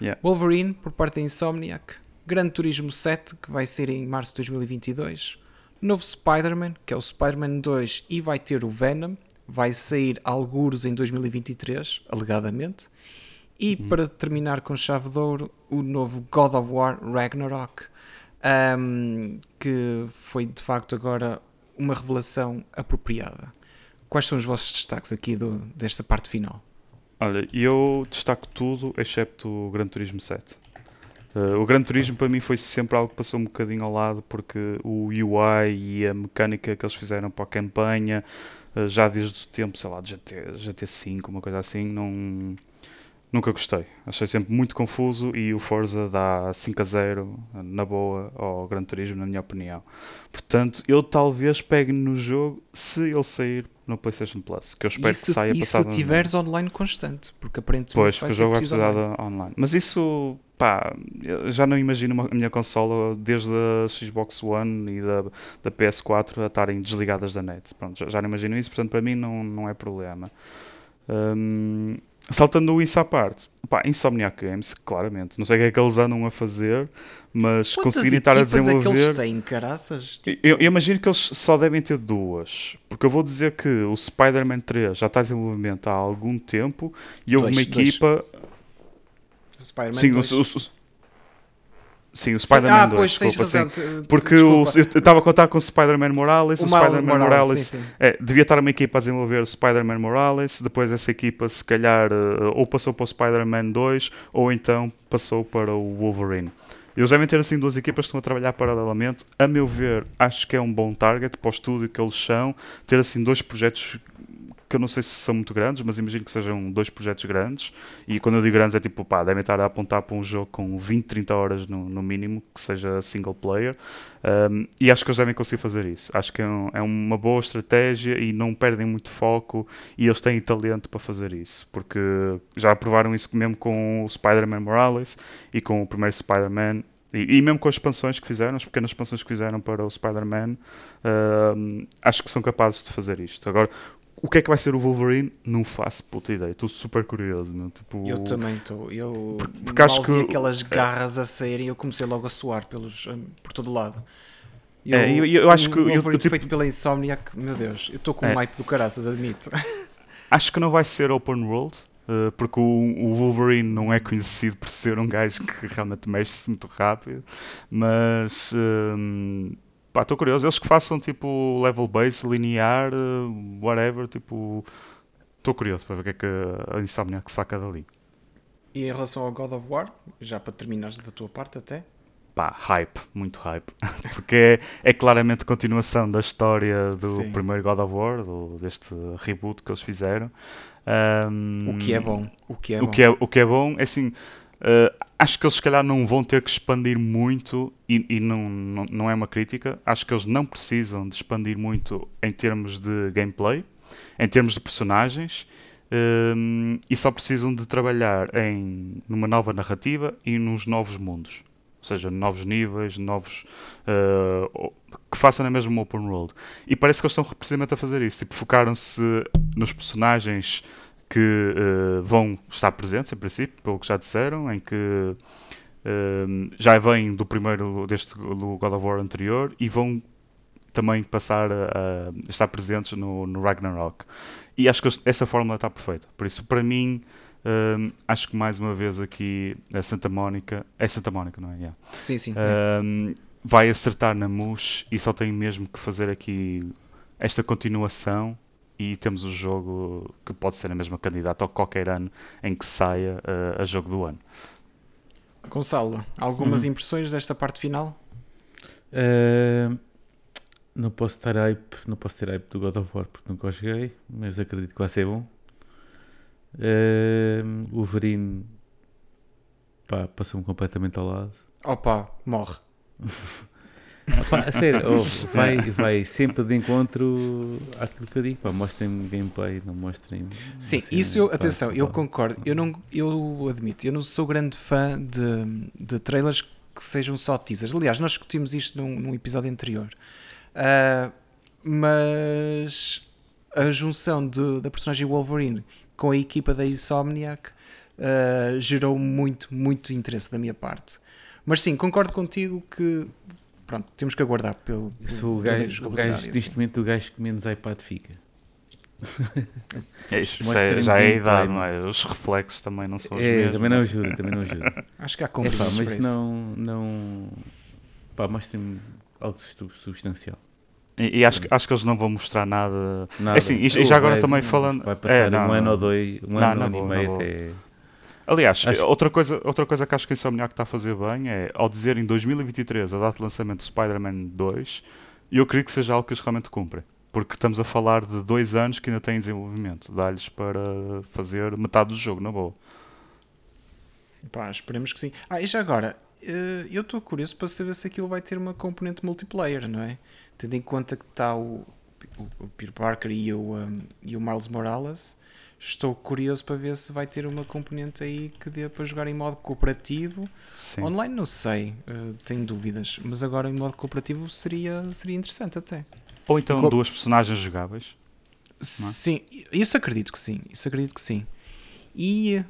Yeah. Wolverine, por parte da Insomniac. Gran Turismo 7, que vai ser em março de 2022. Novo Spider-Man, que é o Spider-Man 2 e vai ter o Venom. Vai sair alguros em 2023, alegadamente. E para terminar com chave de ouro, o novo God of War Ragnarok, um, que foi de facto agora uma revelação apropriada. Quais são os vossos destaques aqui do, desta parte final? Olha, eu destaco tudo excepto o Gran Turismo 7. Uh, o Gran Turismo para mim foi sempre algo que passou um bocadinho ao lado porque o UI e a mecânica que eles fizeram para a campanha, uh, já desde o tempo, sei lá, de GT, GT5, uma coisa assim, não, nunca gostei. Achei sempre muito confuso e o Forza dá 5 a 0 na boa ao Gran Turismo, na minha opinião. Portanto, eu talvez pegue no jogo se ele sair no PlayStation Plus, que eu espero e se, que saia e passado se tiveres online constante, porque aparentemente Pois, vai que o jogo vai precisar online. online. Mas isso, pá, já não imagino uma- a minha consola desde a Xbox One e da, da PS4 a estarem desligadas da net. Pronto, já, já não imagino isso, portanto para mim não, não é problema. Hum, saltando isso à parte, pá, Insomniac Games, claramente. Não sei o que é que eles andam a fazer, mas Quantas conseguirem estar a equipas é que desenvolver. eles têm, caraças? Tipo, Eu, eu imagino que eles só devem ter duas. Porque eu vou dizer que o Spider-Man 3 já está em desenvolvimento há algum tempo e houve Dois, uma dois. equipa. Spider-Man Sim, o, 2. o- o- sim, o Spider-Man ah, 2. pois, desculpa, razão. sim. Porque o- desculpa. eu estava a contar com o Spider-Man Morales, o, O Spider-Man Morales, Morales, sim, sim. é, devia estar uma equipa a desenvolver o Spider-Man Morales, depois essa equipa se calhar eh, ou passou para o Spider-Man 2 ou então passou para o Wolverine. Eles devem ter assim duas equipas que estão a trabalhar paralelamente. A meu ver, acho que é um bom target para o estúdio que eles são. Ter assim dois projetos que eu não sei se são muito grandes, mas imagino que sejam dois projetos grandes. E quando eu digo grandes é tipo, pá, devem estar a apontar para um jogo com 20, 30 horas no, no mínimo, que seja single player. Um, e acho que eles devem conseguir fazer isso. Acho que é, um- é uma boa estratégia e não perdem muito foco. E eles têm talento para fazer isso, porque já provaram isso mesmo com o Spider-Man Morales e com o primeiro Spider-Man. E, e mesmo com as expansões que fizeram, as pequenas expansões que fizeram para o Spider-Man, um, acho que são capazes de fazer isto. Agora, o que é que vai ser o Wolverine? Não faço puta ideia. Estou super curioso. Meu. Tipo, Eu também estou. Eu porque acho mal que vi o- aquelas garras a saírem e eu comecei logo a suar pelos, hum, por todo lado. E É, o- eu- eu acho o que- eu- Wolverine eu, tipo- feito pela Insomniac, meu Deus, eu estou com um É. hype do caraças, admito. Acho que não vai ser open world, eh, porque o, o Wolverine não é conhecido por ser um gajo que realmente mexe-se muito rápido, mas hum, pá, estou curioso. Eles que façam tipo level base, linear, whatever, tipo. Estou curioso para ver o que é que a Insomniac saca dali. E em relação ao God of War, já para terminares da tua parte até, Pá, hype, muito hype. Porque é, é claramente continuação da história do Sim. primeiro God of War, do- deste reboot que eles fizeram. Hum, o que é bom, o que é o bom. que é, o que é bom é assim. Eh, acho que eles se calhar não vão ter que expandir muito e, e não, não, não é uma crítica. Acho que eles não precisam de expandir muito em termos de gameplay, em termos de personagens ehm, e só precisam de trabalhar em numa nova narrativa e nos novos mundos. Ou seja, novos níveis, novos. eh, o- que façam na mesma open world. E parece que eles estão precisamente a fazer isso. Tipo, focaram-se nos personagens que eh, vão estar presentes, em princípio, pelo que já disseram, em que eh, já vêm do primeiro, deste do God of War anterior, e vão também passar a, a estar presentes no, no Ragnarok. E acho que essa fórmula está perfeita. Por isso, para mim, eh, acho que mais uma vez aqui a Santa Mónica, é Santa Mónica, não é? Yeah. Sim, sim. Um, vai acertar na MUS e só tem mesmo que fazer aqui esta continuação e temos o jogo que pode ser a mesma candidata a qualquer ano em que saia uh, a jogo do ano. Gonçalo, algumas Uhum. impressões desta parte final? Ah, não posso ter hype, não posso ter hype do God of War porque nunca o joguei, mas acredito que vai ser bom. Ah, o Wolverine pá, passou-me completamente ao lado. Opa, morre. Pá, a sério, oh, vai, vai sempre de encontro àquilo que eu digo. Pá, mostrem-me gameplay, não mostrem. Sim, assim, isso eu, pá, atenção, eu concordo. Eu, não, eu admito, eu não sou grande fã de, de trailers que sejam só teasers. Aliás, nós discutimos isto num, num episódio anterior. Ah, mas a junção de- da personagem Wolverine com a equipa da Insomniac ah, gerou muito, muito interesse da minha parte. Mas sim, concordo contigo que pronto, temos que aguardar pelo, Eu pelo sou o gajo, o gajo neste assim. momento, o gajo que menos iPad fica. É, isso, é, já é a idade, não é? Os reflexos também não são os É, mesmos. também não ajuda, também não ajuda. Acho que há É, pá, mas não, não. Pá, mostrem-me algo sub- substancial. E, e acho, que- acho que eles não vão mostrar nada. Nada. É assim, e- e já agora vai- também falando- Vai passar É, um não, ano não. ou dois, um Não, ano na ano e meio boa. até. Aliás, Acho- outra, coisa, outra coisa que acho que a Insomniac está a fazer bem é, ao dizer em 2023 a data de lançamento do Spider-Man 2, e eu creio que seja algo que eles realmente cumprem. Porque estamos a falar de dois anos que ainda têm desenvolvimento. Dá-lhes para fazer metade do jogo, na boa. Pá, esperemos que sim. Ah, e já agora, eh, eu estou curioso para saber se aquilo vai ter uma componente multiplayer, não é? Tendo em conta que está o, o, o Peter Parker e o, um, e o Miles Morales, estou curioso para ver se vai ter uma componente aí que dê para jogar em modo cooperativo. Sim. Online não sei, eh, tenho dúvidas, mas agora em modo cooperativo seria, seria interessante até. Ou então Co- duas personagens jogáveis. Sim, isso acredito que sim, isso acredito que sim. E,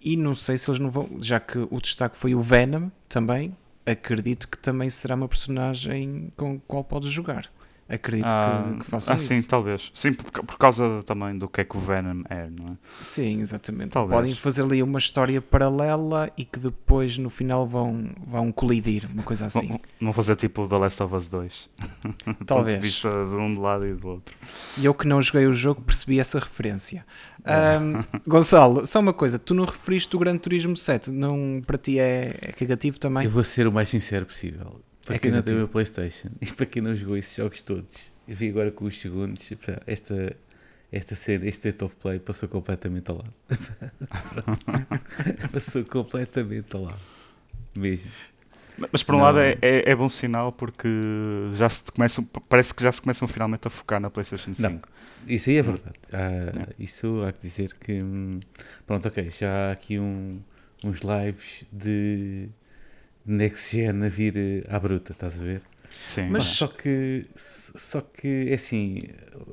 e não sei se eles não vão, já que o destaque foi o Venom também, acredito que também será uma personagem com a qual podes jogar. Acredito Ah, que, que façam ah, sim, isso. talvez. Sim, por, por causa também do que é que o Venom é, não é? Sim, exatamente. Talvez. Podem fazer ali uma história paralela e que depois no final vão, vão colidir, uma coisa assim. Vão- Vão fazer tipo o The Last of Us 2. Ponto Talvez. de vista de um de lado e do outro. E eu que não joguei o jogo percebi essa referência. Ahm, Gonçalo, só uma coisa, tu não referiste o Gran Turismo 7, não, para ti é, é cagativo também? Eu vou ser o mais sincero possível. Para É quem não tem cagativo. uma Playstation e para quem não jogou esses jogos todos, eu vi agora com os segundos, esta, esta cena, este state of play passou completamente ao lado. passou completamente ao lado. Mesmo. Mas por um Não. lado é, é, é bom sinal porque já se começam, parece que já se começam finalmente a focar na PlayStation 5. Não. Isso aí é verdade. Há- isso há que dizer que. hum, Pronto, ok. Já há aqui um- uns lives de Next Gen a vir eh, à bruta, estás a ver? Sim, Mas- Só que, só que é assim,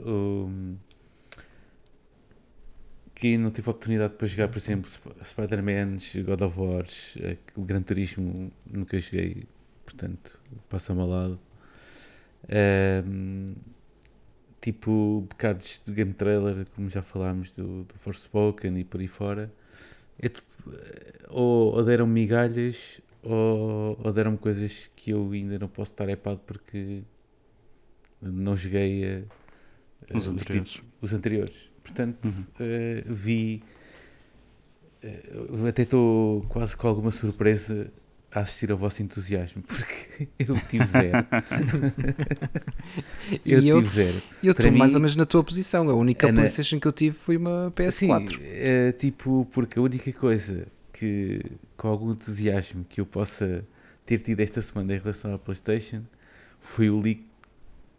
um, quem não teve oportunidade para jogar, por exemplo, Sp- Spider-Man, God of War, eh, o Gran Turismo, nunca joguei, portanto, passa-me ao lado. Um, tipo, bocados de game trailer, como já falámos do, do Forspoken e por aí fora, é tudo- eh, ou, ou deram migalhas ou, ou deram-me coisas que eu ainda não posso estar epado porque não joguei eh, eh, Os os anteriores. títulos- os anteriores. Portanto, Uhum. eh, vi. eh, eu até estou quase com alguma surpresa a assistir ao vosso entusiasmo, porque eu tive zero. eu E eu- tive zero. Eu estou mais ou menos na tua posição. A única é na- PlayStation que eu tive foi uma PS4. Sim, é, tipo, porque a única coisa que, com algum entusiasmo, que eu possa ter tido esta semana em relação à PlayStation foi o leak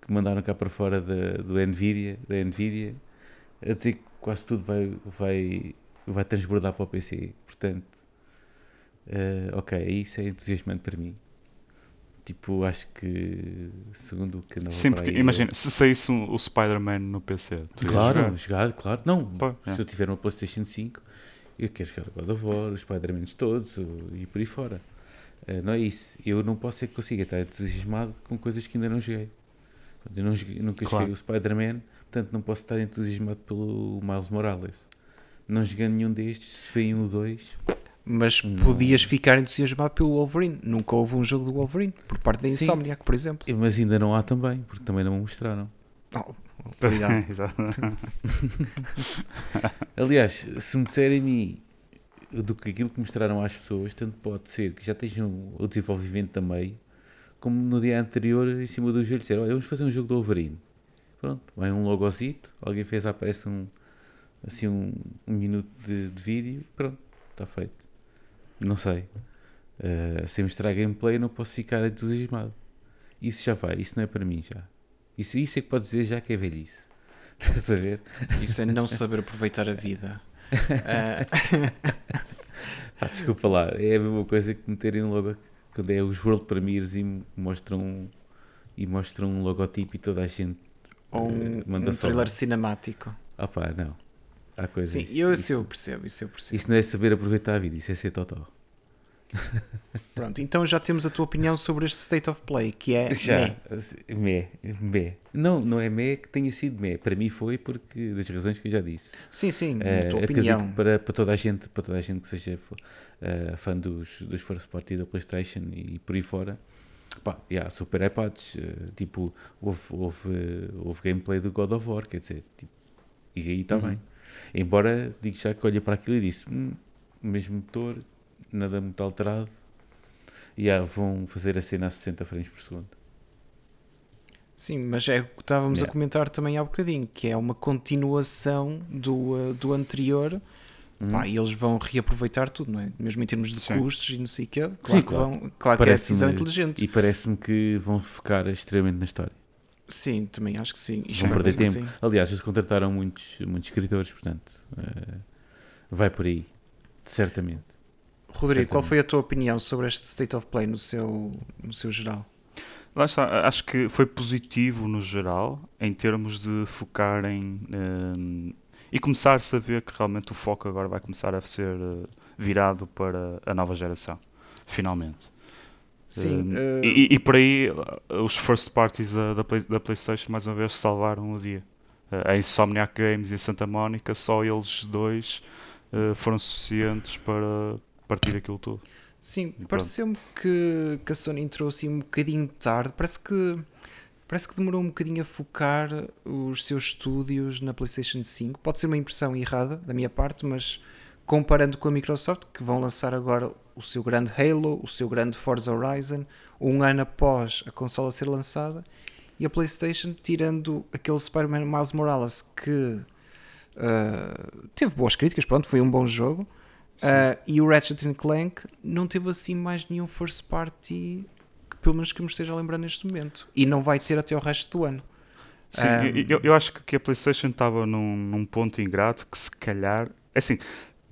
que mandaram cá para fora da, do Nvidia, da Nvidia, a dizer que quase tudo vai, vai, vai transbordar para o PC. Portanto, eh, ok, isso é entusiasmante para mim. Tipo, acho que, segundo o que andava Sim, porque aí, imagina, se saísse o Spider-Man no PC, tu Claro, jogar? jogar, claro. Não, Pô, é. se eu tiver uma PlayStation 5, eu quero jogar God of War, os Spider-Man todos o- e por aí fora. Eh, não é isso. Eu não posso ser que consiga estar entusiasmado com coisas que ainda não joguei. Eu não joguei- nunca Claro. joguei o Spider-Man, portanto não posso estar entusiasmado pelo Miles Morales. Não joguei nenhum destes, se vem um ou dois. Mas Não. podias ficar entusiasmado pelo Wolverine. Nunca houve um jogo do Wolverine, por parte da Sim. Insomniac, por exemplo. Mas ainda não há também, porque também não me mostraram. Oh, obrigado. Aliás, se me disserem a mim do que aquilo que mostraram às pessoas, tanto pode ser que já estejam o desenvolvimento a meio, como no dia anterior, em cima do joelho, disseram: Olha, vamos fazer um jogo do Wolverine. Pronto, vai um logozito, alguém fez, aparece um, assim um, um minuto de, de vídeo, pronto, está feito. Não sei. Sem mostrar gameplay, não posso ficar entusiasmado. Isso já vai, isso não é para mim já. Isso, isso é que pode dizer já que é velhice. Estás a ver? Isso é não saber aproveitar a vida. Ah, Pá, desculpa lá, é a mesma coisa que meterem logo quando é os World Premiers e mostram e mostram um logotipo e toda a gente ou eh, um, manda um trailer cinemático. Ah pá, não. Há coisas. Sim, eu, isso, eu percebo, isso eu percebo. isso não é saber aproveitar a vida, isso é ser total. Pronto, então já temos a tua opinião sobre este State of Play, que é Já, meh. mé. Não, não é mé que tenha sido mé. Para mim foi porque das razões que eu já disse. Sim, sim, Eh, a tua opinião. para, para toda a gente, para toda a gente que seja fã- eh, fã dos, dos First Party da Playstation e por aí fora, pá, yeah, super iPads, eh, tipo, houve, houve, houve gameplay do God of War, quer dizer, tipo, e aí está Uhum. bem. Embora digo já que olha para aquilo e disse, "Hum, o mesmo motor, nada muito alterado. E yeah, vão fazer a cena a 60 frames por segundo. Sim, mas é o que estávamos Yeah. a comentar também há bocadinho, que é uma continuação do, uh, do anterior. Hum. Pá, e eles vão reaproveitar tudo, não é? Mesmo em termos de Sim. custos e não sei o quê. Claro Sim, que, claro. vão, claro que é decisão inteligente. E parece-me que vão focar extremamente na história. Sim, também acho que sim. Vão perder tempo. sim. Aliás, eles contrataram muitos, muitos escritores, portanto, eh, vai por aí, certamente. Rodrigo, qual foi a tua opinião sobre este State of Play no seu, no seu geral? Lá está, acho que foi positivo no geral, em termos de focarem hum, e começar-se a ver que realmente o foco agora vai começar a ser eh, virado para a nova geração, finalmente. Sim, Hum, uh, e, e por aí, eh, os first parties da, da, Play- da PlayStation mais uma vez salvaram o dia. Eh, A Insomniac Games e a Santa Mónica, só eles dois eh, foram suficientes para partir aquilo tudo. Sim, pareceu-me que, que a Sony entrou assim um bocadinho tarde. Parece que, parece que demorou um bocadinho a focar os seus estúdios na PlayStation 5. Pode ser uma impressão errada da minha parte, mas comparando com a Microsoft, que vão lançar agora o seu grande Halo, o seu grande Forza Horizon, um ano após a consola ser lançada, e a PlayStation, tirando aquele Spider-Man Miles Morales que ah, teve boas críticas, pronto, foi um bom jogo. Uh, e o Ratchet Clank não teve assim mais nenhum first party que pelo menos que me esteja a lembrar neste momento e não vai ter até o resto do ano Sim, Um, eu- eu, acho que- a PlayStation estava num, num ponto ingrato que se calhar. é Assim,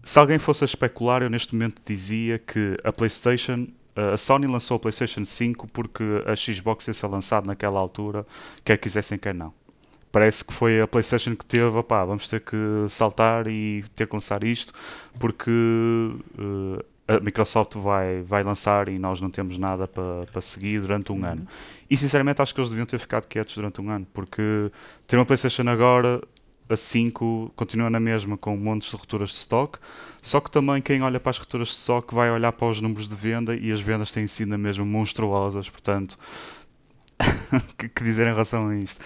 se alguém fosse a especular, eu neste momento dizia que a PlayStation. A Sony lançou a PlayStation 5 porque a Xbox ia ser lançada naquela altura, quer quisessem, quer não. Parece que foi a PlayStation que teve, opá, vamos ter que saltar e ter que lançar isto, porque eh, a Microsoft vai, vai lançar e nós não temos nada para para seguir durante um ano. E sinceramente acho que eles deviam ter ficado quietos durante um ano, porque ter uma PlayStation agora, a 5, continua na mesma com montes de rupturas de stock, só que também quem olha para as rupturas de stock vai olhar para os números de venda e as vendas têm sido na mesma monstruosas, portanto, que, que dizer em relação a isto?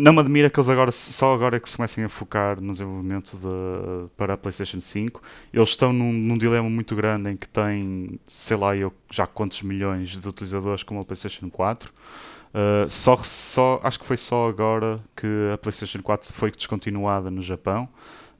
Não me admira que eles agora, só agora é que se comecem a focar no desenvolvimento de, para a PlayStation 5. Eles estão num, num dilema muito grande em que têm, sei lá, eu já quantos milhões de utilizadores como a PlayStation 4. Uh, só, só, acho que foi só agora que a PlayStation 4 foi descontinuada no Japão.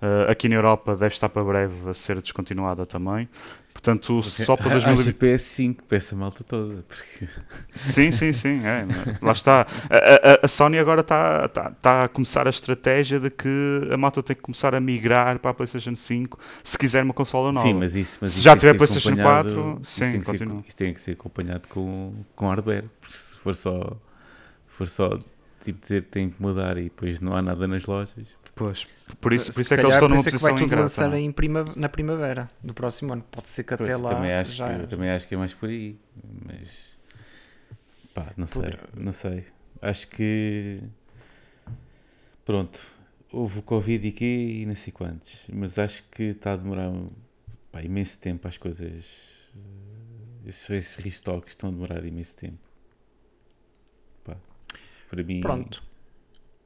Uh, aqui na Europa deve estar para breve a ser descontinuada também. Portanto, só para 2020. A PS5, peça malta toda. Porque... Sim, sim, sim. É, lá está. A, a, a Sony agora está tá, tá a começar a estratégia de que a malta tem que começar a migrar para a PlayStation 5 se quiser uma consola nova. Sim, mas isso, mas Se já tiver PlayStation acompanhado- 4, isso sim, tem que ser- continua. Isso tem que ser acompanhado com, com hardware. Porque se for só, for só tipo dizer que tem que mudar e depois não há nada nas lojas. Pois, por isso, por isso é que eles estão numa isso é que vai posição tudo ingrata. lançar é? em prima, na primavera do próximo ano pode ser que até Pois, lá também, acho já que, também acho que é mais por aí. Mas pá, não sei. Poderá. Não sei. Acho que pronto. Houve o Covid e quê e não sei quantos. Mas acho que está a demorar pá, imenso tempo as coisas. Esses, esses restocks estão a demorar imenso tempo. Pá, para mim, pronto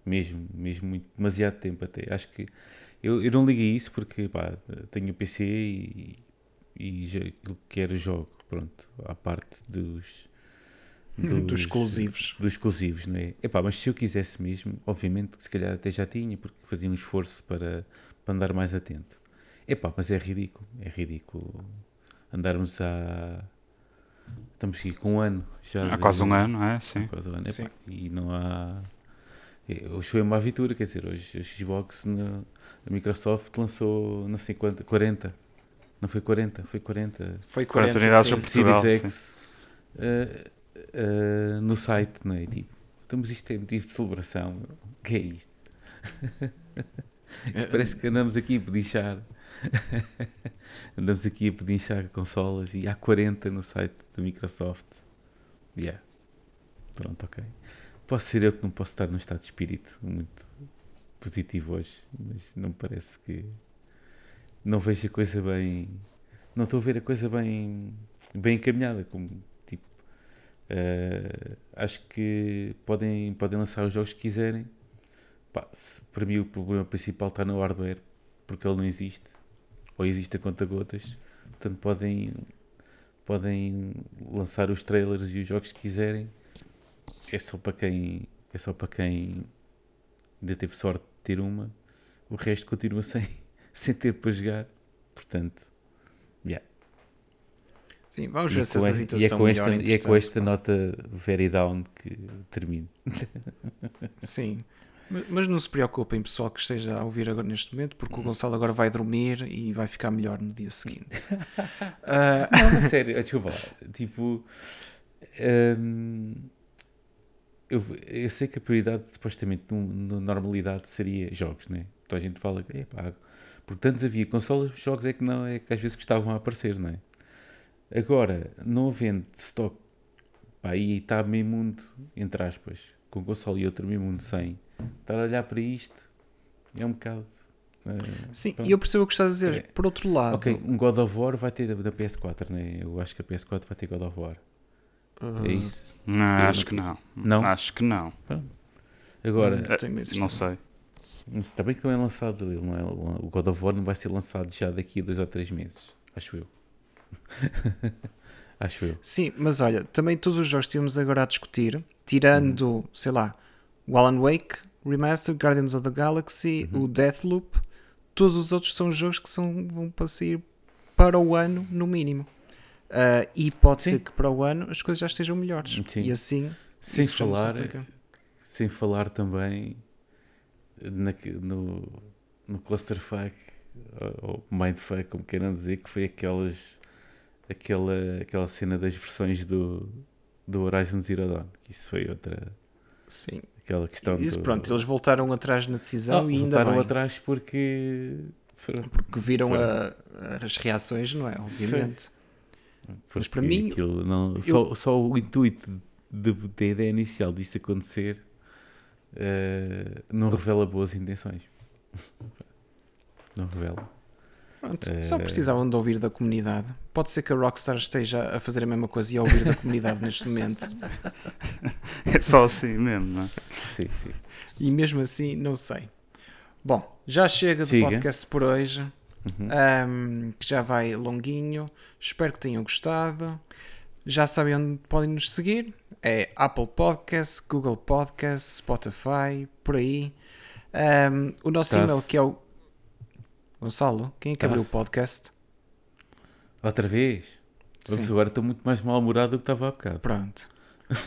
mesmo, mesmo muito, demasiado tempo até. Acho que eu, eu não liguei isso porque pá, tenho o PC e, e já, quero jogo, pronto, à parte dos, dos exclusivos dos exclusivos, não é? Epá, mas se eu quisesse mesmo, obviamente que se calhar até já tinha, porque fazia um esforço para, para andar mais atento. Epá, mas é ridículo, é ridículo andarmos a. Estamos aqui com um ano já. Há quase um ano, é? Sim. Quase um ano, Sim. epá, e não há. Hoje foi uma aventura, quer dizer, hoje a Xbox, na- a Microsoft lançou não sei quanto, 40. Não foi 40, foi 40 foi 40 40 unidades por Portugal, Series. X eh, eh, no site, não é? Tipo, estamos isto é motivo de celebração. O que é isto? Parece que andamos aqui a pedinchar. andamos aqui a pedinchar consolas e há 40 no site da Microsoft. Yeah. Pronto, ok. Posso ser eu que não posso estar num estado de espírito muito positivo hoje, mas não parece que. Não vejo a coisa bem. Não estou a ver a coisa bem, bem encaminhada. Como, tipo, eh, acho que podem, podem lançar os jogos que quiserem. Pá, se- para mim, o problema principal está no hardware, porque ele não existe. ou existe a conta-gotas, portanto podem, podem lançar os trailers e os jogos que quiserem. É só para quem, é só para quem ainda teve sorte de ter uma, o resto continua sem, sem ter para jogar, portanto, yeah. Sim, vamos ver é se essa e é situação com esta, e é com entretanto. esta nota very down que termino. Sim. Mas- não se preocupem, pessoal, que esteja a ouvir agora neste momento, porque o Gonçalo agora vai dormir e vai ficar melhor no dia seguinte. Ah, Não, sério, desculpa lá. Tipo, hum, eu, eu sei que a prioridade, supostamente, no, no normalidade, seria jogos, né? Então a gente fala que é pago. Porque tantos havia consolas, os jogos é que não, é que às vezes gostavam a aparecer, não é? Agora, não havendo stock, pá, aí está meio mundo, entre aspas, com console e outro meio mundo sem, estar a olhar para isto é um bocado. eh, sim, e eu percebo o que estás a dizer. É. Por outro lado, Ok, um God of War vai ter da, da PS4, né? Eu acho que a PS4 vai ter God of War. É isso? Não, Eu acho não- que não. Não? Acho que não. Agora, não tenho esse Não sei. está bem que não é lançado, ele não é- o God of War não vai ser lançado já daqui a dois ou três meses, acho eu. acho eu. Sim, mas olha, também todos os jogos que estivemos agora a discutir, tirando, sei lá, o Alan Wake, Remastered, Guardians of the Galaxy, o Deathloop, todos os outros são jogos que são, vão para sair para o ano, no mínimo. Ah, e pode Sim. ser que para o ano as coisas já estejam melhores. Sim. E assim, Sem falar, sem falar também na, no, no Clusterfuck, ou Mindfuck, como queiram dizer, que foi aquelas, aquela, aquela cena das versões do, do Horizon Zero Dawn. que Isso foi outra, Sim. aquela questão Isso, do, pronto, eles voltaram atrás na decisão Ah, e ainda voltaram bem. atrás porque. Porque viram a- as reações, não é? Obviamente. Mas para mim, não, eu- só, só o intuito de- da ideia inicial disso acontecer eh, não revela boas intenções. Não revela. Pronto, Eh, só precisavam de ouvir da comunidade. Pode ser que a Rockstar esteja a fazer a mesma coisa e a ouvir da comunidade neste momento. É só assim mesmo, não é? Sim, sim. E mesmo assim, não sei. Bom, já chega do Siga. podcast por hoje. Uhum. ahm, que já vai longuinho. Espero que tenham gostado. Já sabem onde podem nos seguir. É Apple Podcasts, Google Podcasts, Spotify, por aí. Ahm, o nosso Tá. e-mail que é o Gonçalo, quem é que abriu o podcast? Outra vez? Sim. Agora estou muito mais mal-humorado do que estava há bocado. Pronto.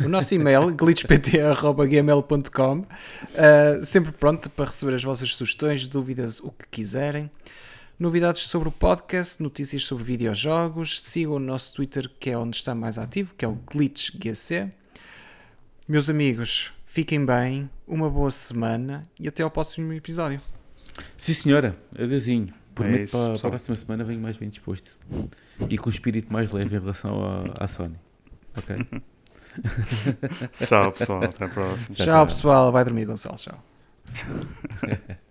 O nosso e-mail, glitchpt.gmail.com uh, Sempre pronto para receber as vossas sugestões, dúvidas, o que quiserem. Novidades sobre o podcast, notícias sobre videojogos. Sigam o nosso Twitter, que é onde está mais ativo, que é o GlitchGC. Meus amigos, fiquem bem, uma boa semana e até ao próximo episódio. Sim, senhora. Adeusinho. Prometo isso, para, para a próxima semana venho mais bem disposto. E com um espírito mais leve em relação à, à Sony. Ok? Tchau, pessoal. Até a próxima. Tchau, Tchau, tchau. pessoal. Vai dormir, Gonçalo. Tchau.